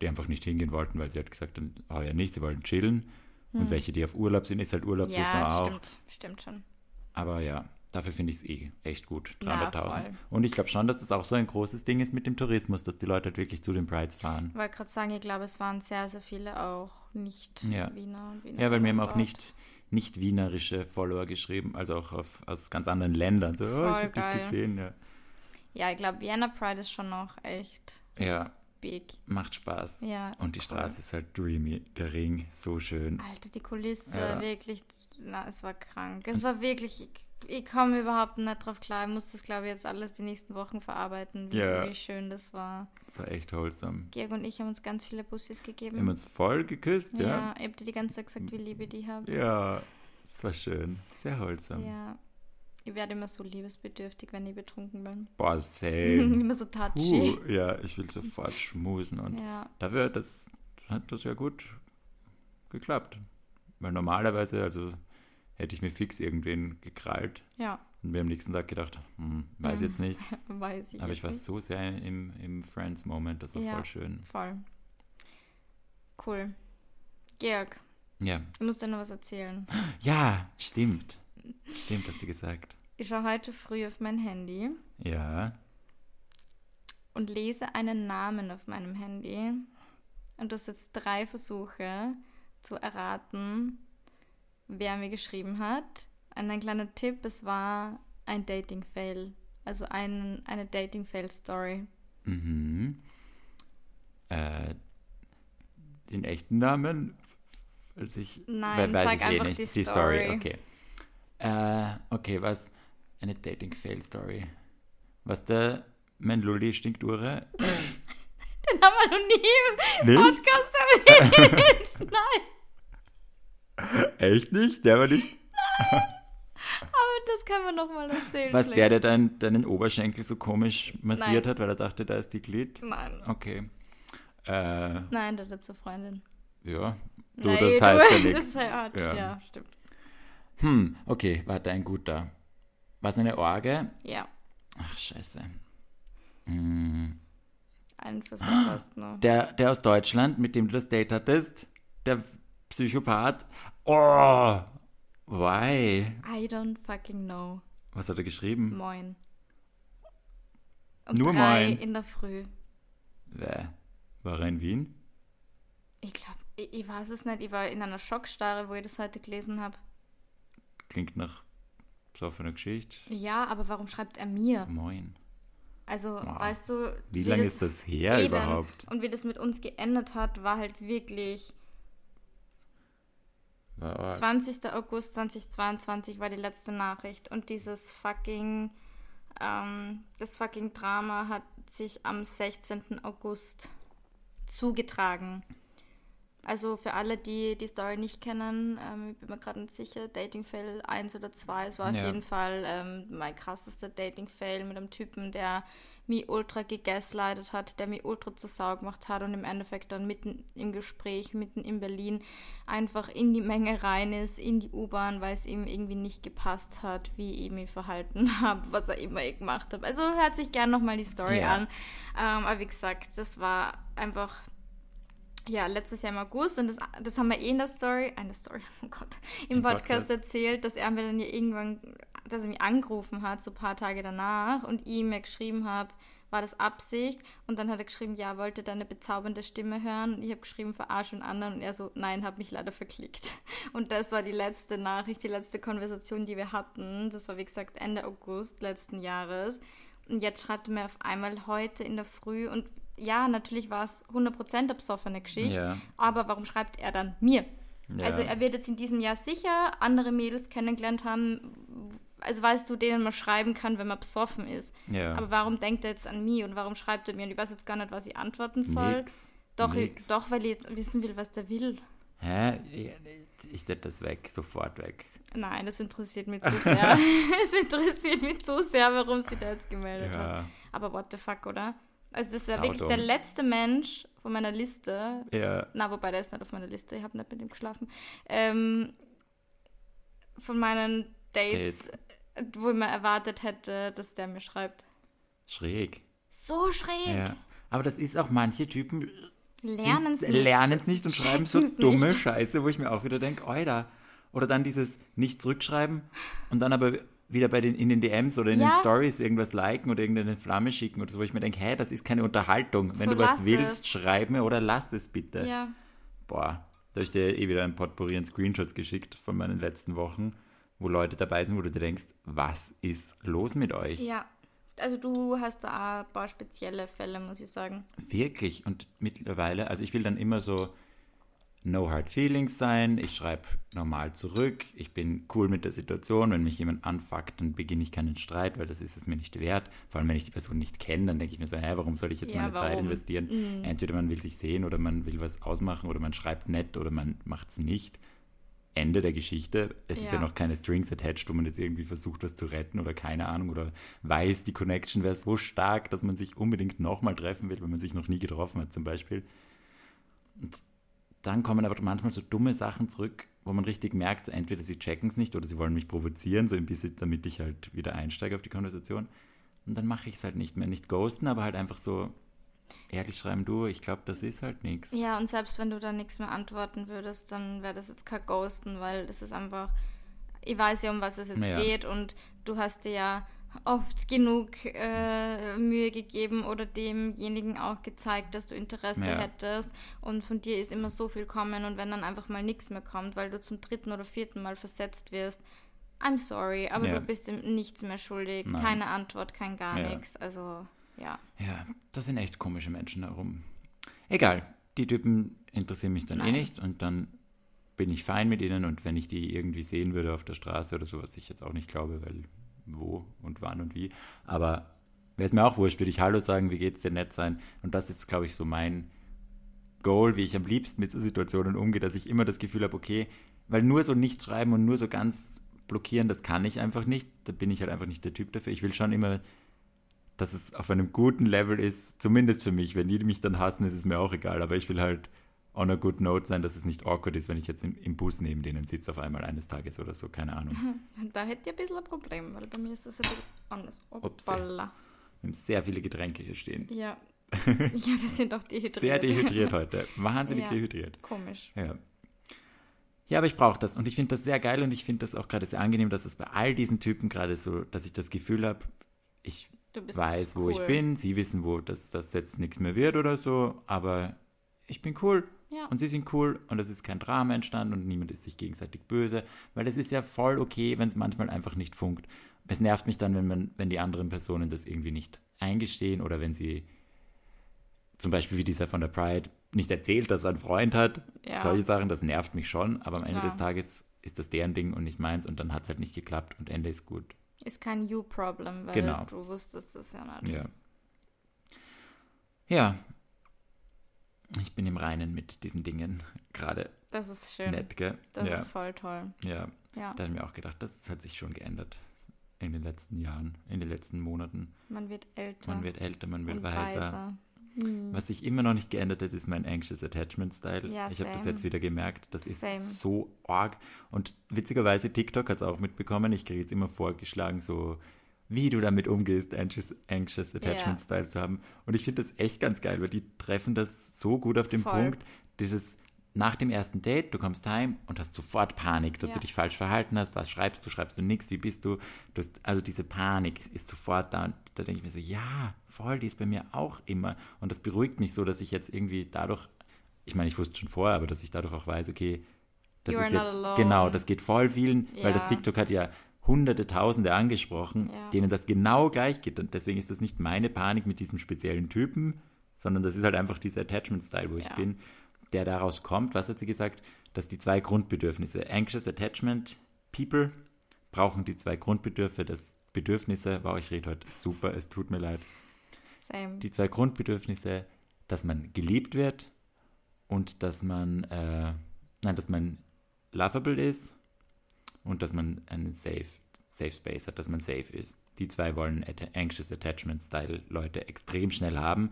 die einfach nicht hingehen wollten, weil sie halt gesagt haben, heuer nicht, sie wollen chillen. Und welche, die auf Urlaub sind, ist halt Urlaubssaison Hm. Ja, auch. stimmt. Stimmt schon. Aber ja, dafür finde ich es eh echt gut. Ja, 300.000. voll. Und ich glaube schon, dass das auch so ein großes Ding ist mit dem Tourismus, dass die Leute halt wirklich zu den Prides fahren. Ich wollte gerade sagen, ich glaube, es waren sehr, sehr viele auch nicht Ja. Wiener Wiener. Ja, weil mir haben auch nicht, nicht wienerische Follower geschrieben, also auch auf, aus ganz anderen Ländern. So, oh, Voll ich habe dich gesehen. Ja. Ja, ich glaube, Vienna Pride ist schon noch echt ja, big. macht Spaß. Ja, Und die cool. Straße ist halt dreamy, der Ring, so schön. Alter, die Kulisse, Ja. wirklich, na, es war krank. Es war wirklich, ich, komme überhaupt nicht drauf klar. Ich muss das, glaube ich, jetzt alles die nächsten Wochen verarbeiten, wie, Ja. wie schön das war. Das war echt wholesome. Georg und ich haben uns ganz viele Bussis gegeben. Wir haben uns voll geküsst, ja. ja. ich habe dir die ganze Zeit gesagt, wie lieb ich die habe. Ja, es war schön. Sehr wholesome. Ja. Ich werde immer so liebesbedürftig, wenn ich betrunken bin. Boah, same. immer so touchy. Uh, ja, ich will sofort schmusen und Ja, dafür das, hat das ja gut geklappt. Weil normalerweise, also hätte ich mir fix irgendwen gekrallt ja, und mir am nächsten Tag gedacht, hm, weiß jetzt nicht. weiß ich. Aber ich war nicht. so sehr im, im Friends-Moment, das war Ja. voll schön. Voll. Cool. Georg, Ja. ich muss dir noch was erzählen. Ja, stimmt. Stimmt, hast du gesagt. Ich schaue heute früh auf mein Handy Ja. und lese einen Namen auf meinem Handy. Und du hast jetzt drei Versuche zu erraten, wer mir geschrieben hat. Und ein kleiner Tipp, es war ein Dating-Fail. Also ein, eine Dating-Fail-Story. Mhm. Äh, den echten Namen? Als ich, Nein, we- weiß sag ich eh einfach nicht. die Die Story, Story. okay. Äh, okay, was? Eine Dating-Fail-Story. Was der, mein Lulli stinkt Ure? Den haben wir noch nie im? Podcast erwähnt. Nein, Echt nicht? Der war nicht. aber das können wir nochmal erzählen. Was, der, der dein, deinen Oberschenkel so komisch massiert Nein. hat, weil er dachte, da ist die Glied? Nein. Okay. Äh, Nein, der hat zur Freundin. ja. Du, Nein, das heißt ja Das nichts. ist ja, Ja. ja, stimmt. Hm, okay, warte, ein guter. Was eine Orge? Ja, Ach, scheiße. Hm. einen Versuch hast du noch. Der, der aus Deutschland, mit dem du das Date hattest, der Psychopath. Oh, why? I don't fucking know. Was hat er geschrieben? Moin. Um Nur drei moin. in der Früh. Bäh. War er in Wien? Ich glaube, ich, ich weiß es nicht. Ich war in einer Schockstarre, wo ich das heute gelesen habe. Klingt nach so einer Geschichte. Ja, aber warum schreibt er mir? Moin. Also, weißt du, Wie lange ist das her Eben. überhaupt? Und wie das mit uns geändert hat, war halt wirklich War, 20. August 2022 war die letzte Nachricht und dieses fucking, ähm, das fucking Drama hat sich am 16. August zugetragen. Also für alle, die die Story nicht kennen, ähm, ich bin mir gerade nicht sicher, Dating-Fail 1 oder 2, es war auf Ja. jeden Fall ähm, mein krassester Dating-Fail mit einem Typen, der mich ultra gegaslightet hat, der mich ultra zur Sau gemacht hat und im Endeffekt dann mitten im Gespräch, mitten in Berlin, einfach in die Menge rein ist, in die U-Bahn, weil es ihm irgendwie nicht gepasst hat, wie ich mich verhalten habe, was er immer gemacht habe. Also hört sich gern nochmal die Story Ja. an. Ähm, aber wie gesagt, das war einfach ja, letztes Jahr im August und das, das haben wir eh in der Story, eine Story, oh Gott, im, Im Podcast, Podcast. erzählt, dass er mir dann ja irgendwann, dass er mich angerufen hat, so ein paar Tage danach und ich ihm ja geschrieben habe, war das Absicht? Und dann hat er geschrieben, ja, wollte deine bezaubernde Stimme hören. Und ich habe geschrieben, verarsch und anderen. Und er so, nein, habe mich leider verklickt. Und das war die letzte Nachricht, die letzte Konversation, die wir hatten. Das war, wie gesagt, Ende August letzten Jahres. Und jetzt schreibt er mir auf einmal heute in der Früh und ja, natürlich war es 100% eine besoffene Geschichte, Ja. aber warum schreibt er dann mir? Ja. Also er wird jetzt in diesem Jahr sicher andere Mädels kennengelernt haben, also weißt du, denen man schreiben kann, wenn man besoffen ist. Ja. Aber warum denkt er jetzt an mich und warum schreibt er mir? Und ich weiß jetzt gar nicht, was ich antworten soll. Nix. Doch, ich, Nix. doch, weil ich jetzt wissen will, was der will. Hä? Ich, tät das weg, sofort weg. Nein, das interessiert mich zu sehr. Es interessiert mich zu sehr, warum sie da jetzt gemeldet hat. Ja. Aber what the fuck, oder? Also das wäre wirklich der letzte Mensch von meiner Liste. Ja. Na, wobei der ist nicht auf meiner Liste. Ich habe nicht mit ihm geschlafen. Ähm, von meinen Dates, wo ich mir erwartet hätte, dass der mir schreibt. Schräg. So schräg. Ja. Aber das ist auch manche Typen Lernen es nicht. lernen es nicht und schreiben so dumme nicht. Scheiße, wo ich mir auch wieder denke, Alter. Oder dann dieses nicht zurückschreiben und dann aber wieder bei den, in den DMs oder in den Ja. Stories irgendwas liken oder irgendeine Flamme schicken oder so, wo ich mir denke, hä, das ist keine Unterhaltung. Wenn So du was willst, es. schreib mir oder lass es bitte. Ja. Boah, da habe ich dir eh wieder ein Potpourri an Screenshots geschickt von meinen letzten Wochen, wo Leute dabei sind, wo du dir denkst, was ist los mit euch? Ja. Also du hast da auch ein paar spezielle Fälle, muss ich sagen. Wirklich. Und mittlerweile, also ich will dann immer so no hard feelings sein. Ich schreibe normal zurück. Ich bin cool mit der Situation. Wenn mich jemand anfuckt, dann beginne ich keinen Streit, weil das ist es mir nicht wert. Vor allem, wenn ich die Person nicht kenne, dann denke ich mir so, hä, warum soll ich jetzt Ja, meine Zeit warum? investieren? Entweder man will sich sehen oder man will was ausmachen oder man schreibt nett oder man macht es nicht. Ende der Geschichte. Es ist ja Ja. noch keine Strings attached, wo man jetzt irgendwie versucht, was zu retten oder keine Ahnung oder weiß, die Connection wäre so stark, dass man sich unbedingt nochmal treffen will, wenn man sich noch nie getroffen hat zum Beispiel. Und dann kommen aber manchmal so dumme Sachen zurück, wo man richtig merkt, entweder sie checken es nicht oder sie wollen mich provozieren, so ein bisschen, damit ich halt wieder einsteige auf die Konversation. Und dann mache ich es halt nicht mehr. Nicht ghosten, aber halt einfach so ehrlich schreiben, du, ich glaube, das ist halt nichts. Ja, und selbst wenn du da nichts mehr antworten würdest, dann wäre das jetzt kein Ghosten, weil das ist einfach, ich weiß ja, um was es jetzt Ja. geht und du hast dir ja oft genug äh, Mühe gegeben oder demjenigen auch gezeigt, dass du Interesse Ja. hättest und von dir ist immer so viel kommen und wenn dann einfach mal nichts mehr kommt, weil du zum dritten oder vierten Mal versetzt wirst, I'm sorry, aber Ja. du bist ihm nichts mehr schuldig, Nein. keine Antwort, kein gar Ja. nichts, also ja. Ja, das sind echt komische Menschen darum. Egal, die Typen interessieren mich dann eh Nein. nicht und dann bin ich fein mit ihnen und wenn ich die irgendwie sehen würde auf der Straße oder so, was ich jetzt auch nicht glaube, weil wo und wann und wie, aber wäre es mir auch wurscht, würde ich Hallo sagen, wie geht's dir, nett sein und das ist, glaube ich, so mein Goal, wie ich am liebsten mit so Situationen umgehe, dass ich immer das Gefühl habe, okay, weil nur so nicht schreiben und nur so ganz blockieren, das kann ich einfach nicht, da bin ich halt einfach nicht der Typ dafür. Ich will schon immer dass es auf einem guten Level ist, zumindest für mich. Wenn die mich dann hassen, ist es mir auch egal. Aber ich will halt on a good note sein, dass es nicht awkward ist, wenn ich jetzt im, im Bus neben denen sitze auf einmal eines Tages oder so. Keine Ahnung. Da hätte ich ein bisschen ein Problem, weil bei mir ist das ein bisschen anders. Hoppala. Wir haben sehr viele Getränke hier stehen. Ja. ja, wir sind auch dehydriert. Sehr dehydriert heute. Wahnsinnig Ja. dehydriert. Komisch. Ja. Ja, aber ich brauche das und ich finde das sehr geil und ich finde das auch gerade sehr angenehm, dass es bei all diesen Typen gerade so, dass ich das Gefühl habe, ich weiß, wo ich cool. bin, sie wissen, wo das, das jetzt nichts mehr wird oder so, aber ich bin cool Ja. und sie sind cool und es ist kein Drama entstanden und niemand ist sich gegenseitig böse, weil es ist ja voll okay, wenn es manchmal einfach nicht funkt. Es nervt mich dann, wenn man, wenn die anderen Personen das irgendwie nicht eingestehen oder wenn sie zum Beispiel wie dieser von der Pride nicht erzählt, dass er einen Freund hat. Ja. Solche Sachen, das nervt mich schon, aber am Ende des Tages ist das deren Ding und nicht meins und dann hat es halt nicht geklappt und Ende ist gut. Ist kein You-Problem, weil Genau. du wusstest es ja nicht. Ja. Ja. Ich bin im Reinen mit diesen Dingen gerade Das ist schön. nett, gell? Das ja. ist voll toll. ja. Ja, Da habe ich mir auch gedacht, das hat sich schon geändert in den letzten Jahren, in den letzten Monaten. man wird älter. Man wird älter, man wird weiser. weiser. Hm. Was sich immer noch nicht geändert hat, ist mein Anxious Attachment Style. Ja, ich habe das jetzt wieder gemerkt. Das ist Same. so arg. Und witzigerweise, TikTok hat es auch mitbekommen. Ich kriege jetzt immer vorgeschlagen, so wie du damit umgehst, Anxious, Anxious Attachment Ja. Style zu haben. Und ich finde das echt ganz geil, weil die treffen das so gut auf den Voll. Punkt. dieses nach dem ersten Date, du kommst heim und hast sofort Panik, dass Ja. du dich falsch verhalten hast. Was schreibst du? Schreibst du nichts? Wie bist du? du hast, also diese Panik ist, ist sofort da. Und da denke ich mir so, ja, voll, die ist bei mir auch immer. Und das beruhigt mich so, dass ich jetzt irgendwie dadurch, ich meine, ich wusste schon vorher, aber dass ich dadurch auch weiß, okay, das You ist jetzt, genau, das geht voll vielen, weil das Ja. TikTok hat ja hunderte, tausende angesprochen, Ja. denen das genau gleich geht. Und deswegen ist das nicht meine Panik mit diesem speziellen Typen, sondern das ist halt einfach dieser Attachment-Style, wo ich Ja. bin, der daraus kommt. Was hat sie gesagt? Dass die zwei Grundbedürfnisse, Anxious Attachment People, brauchen die zwei Grundbedürfnisse, das Bedürfnisse, wow, ich rede heute super, es tut mir leid. Same. Die zwei Grundbedürfnisse, dass man geliebt wird und dass man, äh, nein, dass man lovable ist und dass man einen safe, safe Space hat, dass man safe ist. Die zwei wollen Anxious Attachment Style Leute extrem schnell haben.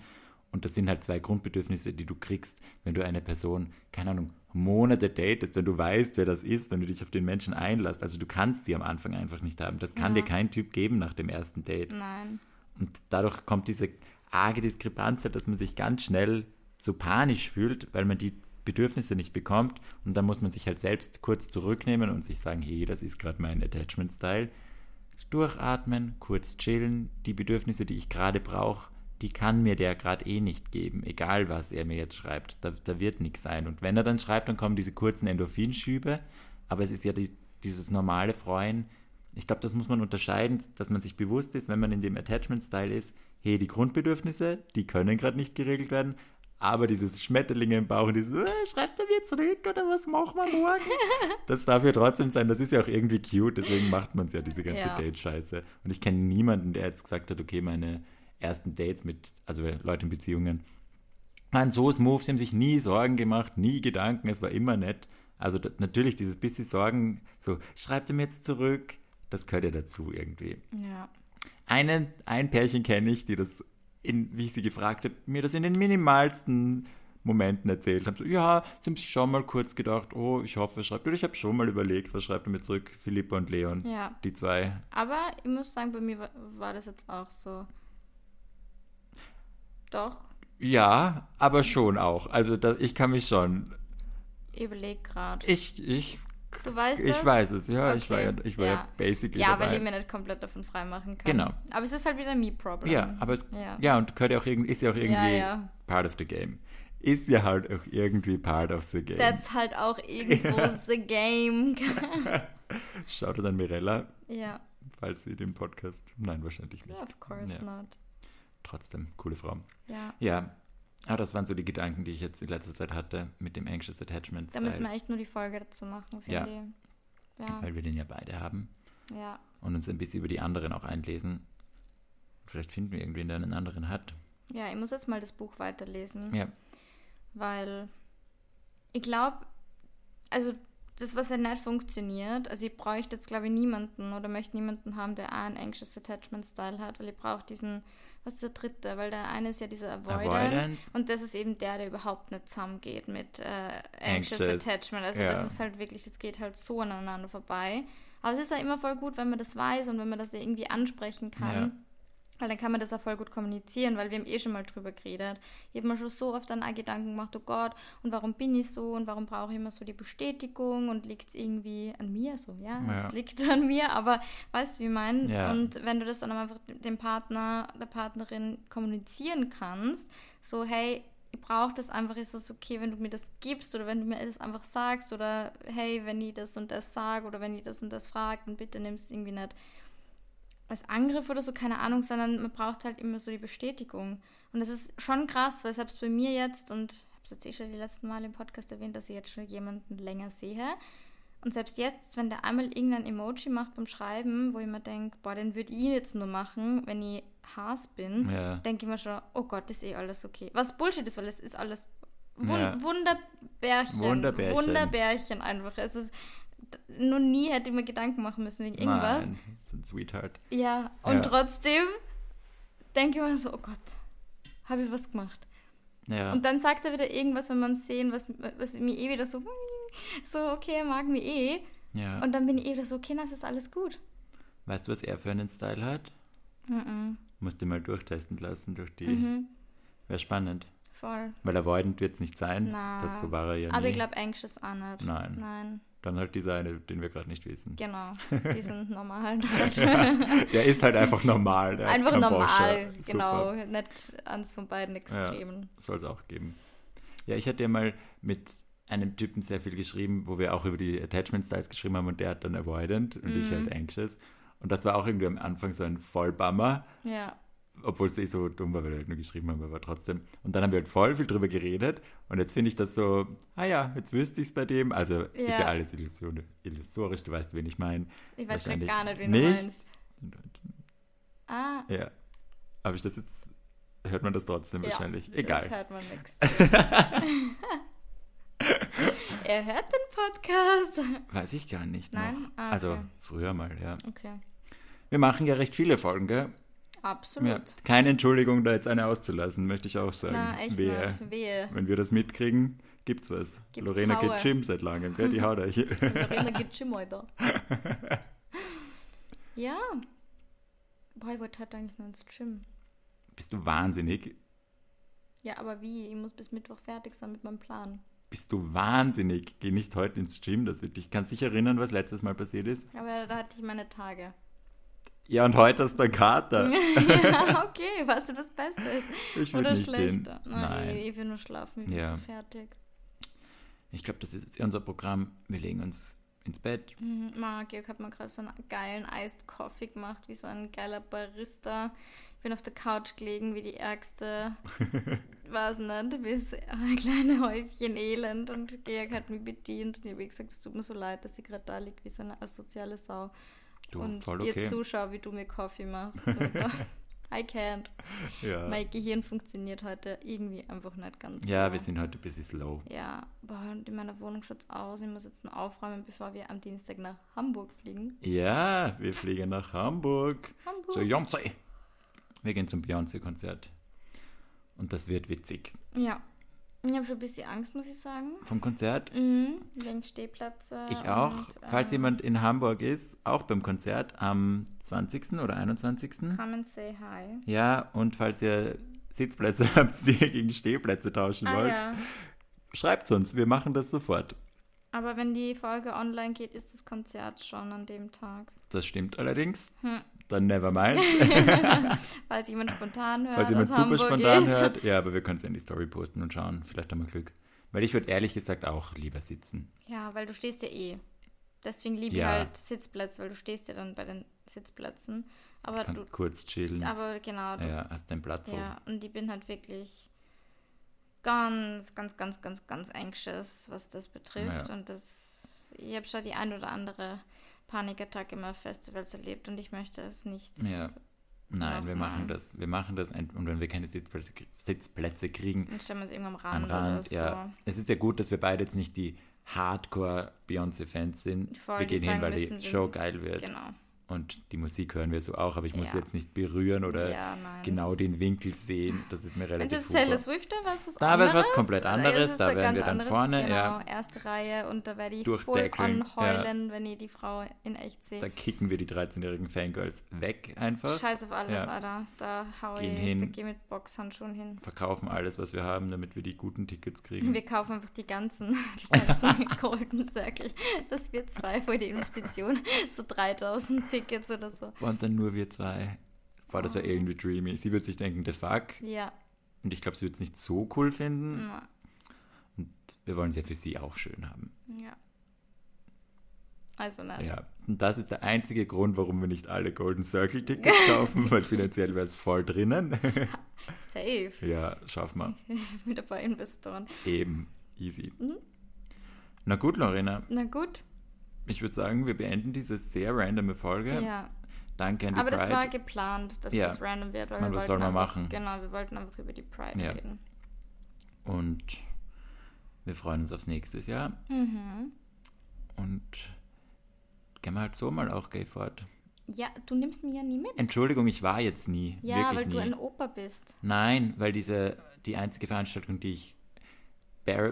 Und das sind halt zwei Grundbedürfnisse, die du kriegst, wenn du eine Person, keine Ahnung, Monate datest, wenn du weißt, wer das ist, wenn du dich auf den Menschen einlässt. Also du kannst die am Anfang einfach nicht haben. Das kann Ja. dir kein Typ geben nach dem ersten Date. Nein. Und dadurch kommt diese arge Diskrepanz, dass man sich ganz schnell so panisch fühlt, weil man die Bedürfnisse nicht bekommt. Und dann muss man sich halt selbst kurz zurücknehmen und sich sagen, hey, das ist gerade mein Attachment-Style. Durchatmen, kurz chillen. Die Bedürfnisse, die ich gerade brauche, die kann mir der gerade eh nicht geben, egal was er mir jetzt schreibt. Da, da wird nichts sein. Und wenn er dann schreibt, dann kommen diese kurzen Endorphinschübe. Aber es ist ja die, dieses normale Freuen. Ich glaube, das muss man unterscheiden, dass man sich bewusst ist, wenn man in dem Attachment-Style ist, hey, die Grundbedürfnisse, die können gerade nicht geregelt werden, aber dieses Schmetterlinge im Bauch und dieses, äh, schreibt er mir zurück oder was machen wir morgen? das darf ja trotzdem sein, das ist ja auch irgendwie cute, deswegen macht man es ja, diese ganze Ja. Date-Scheiße. Und ich kenne niemanden, der jetzt gesagt hat, okay, meine ersten Dates mit, also Leute in Beziehungen, waren so smooth, sie haben sich nie Sorgen gemacht, nie Gedanken, es war immer nett. Also natürlich dieses bisschen Sorgen, so, schreibt er mir jetzt zurück, das gehört ja dazu irgendwie. Ja. Einen, ein Pärchen kenne ich, die das, in, wie ich sie gefragt habe, mir das in den minimalsten Momenten erzählt haben. So, ja, sie haben sich schon mal kurz gedacht, oh, ich hoffe, er schreibt. Oder ich habe schon mal überlegt, was schreibt er mir zurück? Philippa und Leon, Ja. die zwei. Aber ich muss sagen, bei mir war, war das jetzt auch so. Doch, Ja, aber schon auch. Also da, ich kann mich schon. ich überlege gerade. Ich, ich, Du weißt ich das? weiß es, ja. Ich war ja, Okay, ich war ja, ja. basically Ja, dabei. weil ich mir nicht komplett davon freimachen kann. Genau. Aber es ist halt wieder ein Me-Problem. Ja, aber es, Ja. ja. und gehört ja auch irgendwie, ist ja auch irgendwie Ja, part of the game. Ist ja halt auch irgendwie part of the game. That's halt auch irgendwo the game. Schaut dann Mirella, ja, falls sie den Podcast. Nein, wahrscheinlich nicht. of course not. Trotzdem, coole Frau. Ja. Ja, aber das waren so die Gedanken, die ich jetzt in letzter Zeit hatte mit dem Anxious Attachment. Da müssen wir echt nur die Folge dazu machen, finde Ja. ich. Ja, weil wir den ja beide haben ja. und uns ein bisschen über die anderen auch einlesen. Vielleicht finden wir irgendwen, der einen anderen hat. Ja, ich muss jetzt mal das Buch weiterlesen. Ja, weil ich glaube, also das, was ja nicht funktioniert, also ich bräuchte jetzt, glaube ich, niemanden oder möchte niemanden haben, der auch einen Anxious Attachment Style hat, weil ich brauche diesen, was ist der dritte, weil der eine ist ja dieser Avoidant, Avoidance. und das ist eben der, der überhaupt nicht zusammengeht mit äh, Anxious, Anxious, Attachment. Also ja. das ist halt wirklich, das geht halt so aneinander vorbei. Aber es ist ja immer voll gut, wenn man das weiß und wenn man das irgendwie ansprechen kann. Ja. Weil dann kann man das auch voll gut kommunizieren, weil wir haben eh schon mal drüber geredet. Ich habe mir schon so oft dann auch Gedanken gemacht, oh Gott, und warum bin ich so und warum brauche ich immer so die Bestätigung und liegt es irgendwie an mir? So, ja, Ja. es liegt an mir, aber weißt du, wie ich meine? Ja. Und wenn du das dann einfach dem Partner, der Partnerin kommunizieren kannst, so, hey, ich brauche das einfach, ist es okay, wenn du mir das gibst oder wenn du mir das einfach sagst oder hey, wenn ich das und das sage oder wenn ich das und das frage, dann bitte nimm es irgendwie nicht als Angriff oder so, keine Ahnung, sondern man braucht halt immer so die Bestätigung. Und das ist schon krass, weil selbst bei mir jetzt, und ich habe es jetzt eh schon die letzten Mal im Podcast erwähnt, dass ich jetzt schon jemanden länger sehe. Und selbst jetzt, wenn der einmal irgendein Emoji macht beim Schreiben, wo ich mir denke, boah, den würde ich jetzt nur machen, wenn ich Haas bin, Ja. denke ich mir schon, oh Gott, ist eh alles okay. Was Bullshit ist, weil es ist alles Wun Ja. Wunderbärchen. Wunderbärchen. Wunderbärchen einfach. Es ist, noch nie hätte ich mir Gedanken machen müssen wegen irgendwas. Nein, ist ein Sweetheart. Ja, und Ja. trotzdem denke ich mir so, oh Gott, habe ich was gemacht. Ja. Und dann sagt er wieder irgendwas, wenn man sehen, was, was mir eh wieder so, so, okay, er mag mich eh. ja. Und dann bin ich eh wieder so, okay, das ist alles gut. weißt du, was er für einen Style hat? Mhm. Musst du mal durchtesten lassen durch die. Mhm. Wäre spannend. Voll. Weil avoidant wird es nicht sein. Na, Das so war er ja nie. Aber ich glaube, anxious auch nicht. Nein. Nein, Dann halt dieser eine, den wir gerade nicht wissen. genau. Die sind normal. Der ist halt einfach normal. Der Einfach normal, genau. Nicht eins von beiden Extremen. Soll es auch geben. Ja, ich hatte ja mal mit einem Typen sehr viel geschrieben, wo wir auch über die Attachment Styles geschrieben haben und der hat dann avoidant und ich Mhm. halt anxious. Und das war auch irgendwie am Anfang so ein Vollbummer, Ja. Obwohl es eh so dumm war, weil wir halt nur geschrieben haben, aber trotzdem. Und dann haben wir halt voll viel drüber geredet und jetzt finde ich das so, ah ja, jetzt wüsste ich es bei dem. Also ist Ja. ja alles Illusion, illusorisch, du weißt, wen ich meine. Ich weiß gerade gar nicht, wen nicht. du meinst. Ah, Ja. Aber ich das jetzt, hört man das trotzdem ja, wahrscheinlich. Das Egal. hört man nichts. er hört den Podcast. Weiß ich gar nicht Nein? noch. Ah, Also okay. früher mal, ja. Okay, Wir machen ja recht viele Folgen, gell? Absolut. Ja, keine Entschuldigung, da jetzt eine auszulassen, möchte ich auch sagen. Na, echt Wehe. nicht. Wehe. Wenn wir das mitkriegen, gibt's was. Gibt's Lorena Haue. geht Gym seit langem, gell? Die haut euch. Lorena geht Gym heute. ja. Boah, ich wollte heute eigentlich noch ins Gym. Bist du wahnsinnig? Ja, aber wie? Ich muss bis Mittwoch fertig sein mit meinem Plan. Bist du wahnsinnig? Geh nicht heute ins Gym, das wird dich. Kannst dich erinnern, was letztes Mal passiert ist? Aber da hatte ich meine Tage. Ja, und heute du einen Kater. ja, okay, weißt du, was Beste ist? Ich Oder würde nicht schlechter? Nein. Ich, ich will nur schlafen, ich bin Ja. so fertig. Ich glaube, das ist jetzt unser Programm. Wir legen uns ins Bett. Mhm, Ma, Georg hat mir gerade so einen geilen Iced Coffee gemacht, wie so ein geiler Barista. Ich bin auf der Couch gelegen, wie die Ärgste. Weiß nicht, wie so ein kleines Häufchen Elend. Und Georg hat mich bedient. Und ich habe gesagt, es tut mir so leid, dass ich gerade da liege wie so eine asoziale Sau. Du, und voll dir okay. zuschaue, wie du mir Kaffee machst. Aber I can't. Ja, Mein Gehirn funktioniert heute irgendwie einfach nicht ganz ja so. wir sind heute ein bisschen slow. Ja, boah, und in meiner Wohnung schaut es aus. Ich muss jetzt noch aufräumen, bevor wir am Dienstag nach Hamburg fliegen. Ja, wir fliegen nach Hamburg. Hamburg. Zu Beyoncé. Wir gehen zum Beyoncé-Konzert. Und das wird witzig. Ja. Ich habe schon ein bisschen Angst, muss ich sagen. Vom Konzert? Mhm, wegen Stehplätze. Ich auch. und, Falls ähm, jemand in Hamburg ist, auch beim Konzert am 20. oder 21. Come and say hi. Ja, und falls ihr Sitzplätze habt, die ihr gegen Stehplätze tauschen Ah wollt, ja. schreibt uns. Wir machen das sofort. Aber wenn die Folge online geht, ist das Konzert schon an dem Tag. Das stimmt allerdings. Hm. Dann never mind. Falls jemand spontan hört, Falls jemand super Hamburg spontan ist. hört. Ja, aber wir können es in die Story posten und schauen. Vielleicht haben wir Glück. Weil ich würde ehrlich gesagt auch lieber sitzen. Ja, weil du stehst ja eh. Deswegen liebe Ja. ich halt Sitzplätze, weil du stehst ja dann bei den Sitzplätzen. Aber du, kurz chillen. aber genau, du, ja, hast den Platz. ja, und ich bin halt wirklich ganz, ganz, ganz, ganz, ganz anxious, was das betrifft. Ja. Und das, ich habe schon die ein oder andere Panikattacke immer auf Festivals erlebt und ich möchte es nicht. Ja. Nein, wir machen das. Wir machen das und wenn wir keine Sitzplätze, Sitzplätze kriegen, Dann stellen wir uns irgendwann am am Rand, Rand, oder so. ja. Es ist ja gut, dass wir beide jetzt nicht die Hardcore-Beyoncé-Fans sind. Voll, wir gehen hin, weil die Show geil wird. Genau. Und die Musik hören wir so auch, aber ich muss Ja. jetzt nicht berühren oder ja, genau den Winkel sehen. Das ist mir Wenn es relativ Taylor. Swift wäre es was Da wäre anderes. was komplett anderes, da wären wir dann anderes, vorne, genau, ja. erste Reihe und da werde ich voll anheulen, wenn ich die Frau in echt sehe. Da kicken wir die 13-jährigen Fangirls weg einfach. Scheiß auf alles, Ja. Alter. Da hau Gehen ich, hin. da geh mit Boxhandschuhen hin. Verkaufen alles, was wir haben, damit wir die guten Tickets kriegen. Wir kaufen einfach die ganzen, die ganzen Golden Circle. Das wird zwei für die Investition. So 3000 Tickets oder so. Und dann nur wir zwei. Boah, das wäre Oh. irgendwie dreamy. Sie wird sich denken, the fuck. Ja. Und ich glaube, sie wird es nicht so cool finden. na, Wir wollen es ja für sie auch schön haben. Ja. Also nein. Ja. Und das ist der einzige Grund, warum wir nicht alle Golden Circle Tickets kaufen, weil finanziell wäre es voll drinnen. Safe. ja, schaffen wir. Wieder bei Investoren. Eben. Easy. Mhm. Na gut, Lorena. Na gut. Ich würde sagen, wir beenden diese sehr randome Folge. Ja. Danke an die Aber das Pride. war geplant, dass Ja. das random wird. Weil Man, wir was soll man einfach, machen? Genau, wir wollten einfach über die Pride Ja. reden. Und wir freuen uns aufs nächste Jahr. Mhm. Und gehen wir halt so mal auch gay fort. Ja, du nimmst mich ja nie mit. Entschuldigung, ich war jetzt nie. Ja, weil nie. du ein Opa bist. Nein, weil diese, die einzige Veranstaltung, die ich,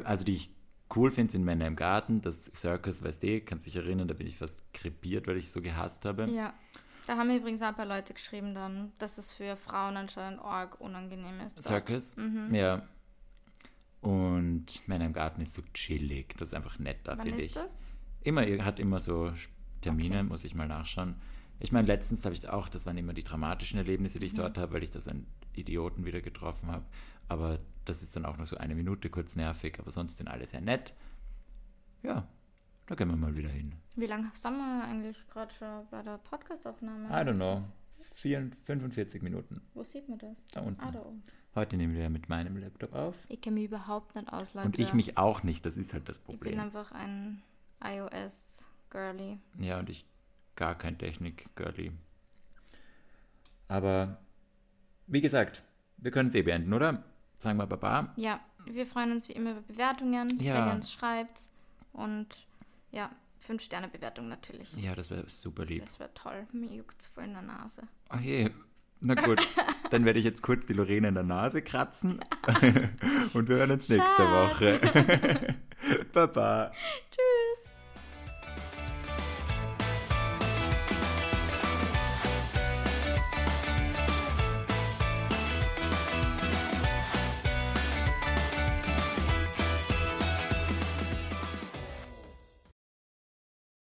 also die ich cool finde, sind Männer im Garten. Das Circus, weißt du, kannst dich erinnern, da bin ich fast krepiert, weil ich so gehasst habe. Ja. Da haben übrigens auch ein paar Leute geschrieben dann, dass es für Frauen anscheinend arg unangenehm ist. dort. Circus? Mhm. Ja. Und Männer im Garten ist so chillig. Das ist einfach nett da, finde ist ich. das? Immer, ihr hat immer so Termine, Okay. muss ich mal nachschauen. Ich meine, letztens habe ich auch, das waren immer die dramatischen Erlebnisse, die Mhm. ich dort habe, weil ich das einen Idioten wieder getroffen habe. Aber das ist dann auch noch so eine Minute kurz nervig, aber sonst sind alle sehr nett. Ja, da gehen wir mal wieder hin. Wie lange sind wir eigentlich gerade schon bei der Podcastaufnahme? I don't know. 4, 45 Minuten. Wo sieht man das? Da unten. Ah, da oben. Heute nehmen wir ja mit meinem Laptop auf. Ich kenne mich überhaupt nicht aus, Leute. Und ich mich auch nicht, das ist halt das Ich bin Problem. einfach ein iOS-Girly. Ja, und ich gar kein Technik-Girly. Aber wie gesagt, wir können es eh beenden, oder? Sagen wir Baba. Ja, wir freuen uns wie immer über Bewertungen, Ja. wenn ihr uns schreibt. Und ja, 5-Sterne-Bewertung natürlich. Ja, das wäre super lieb. Das wäre toll. Mir juckt voll in der Nase. Ach je. Na gut, dann werde ich jetzt kurz die Lorena in der Nase kratzen. und wir hören uns nächste Schatz. Woche. Baba.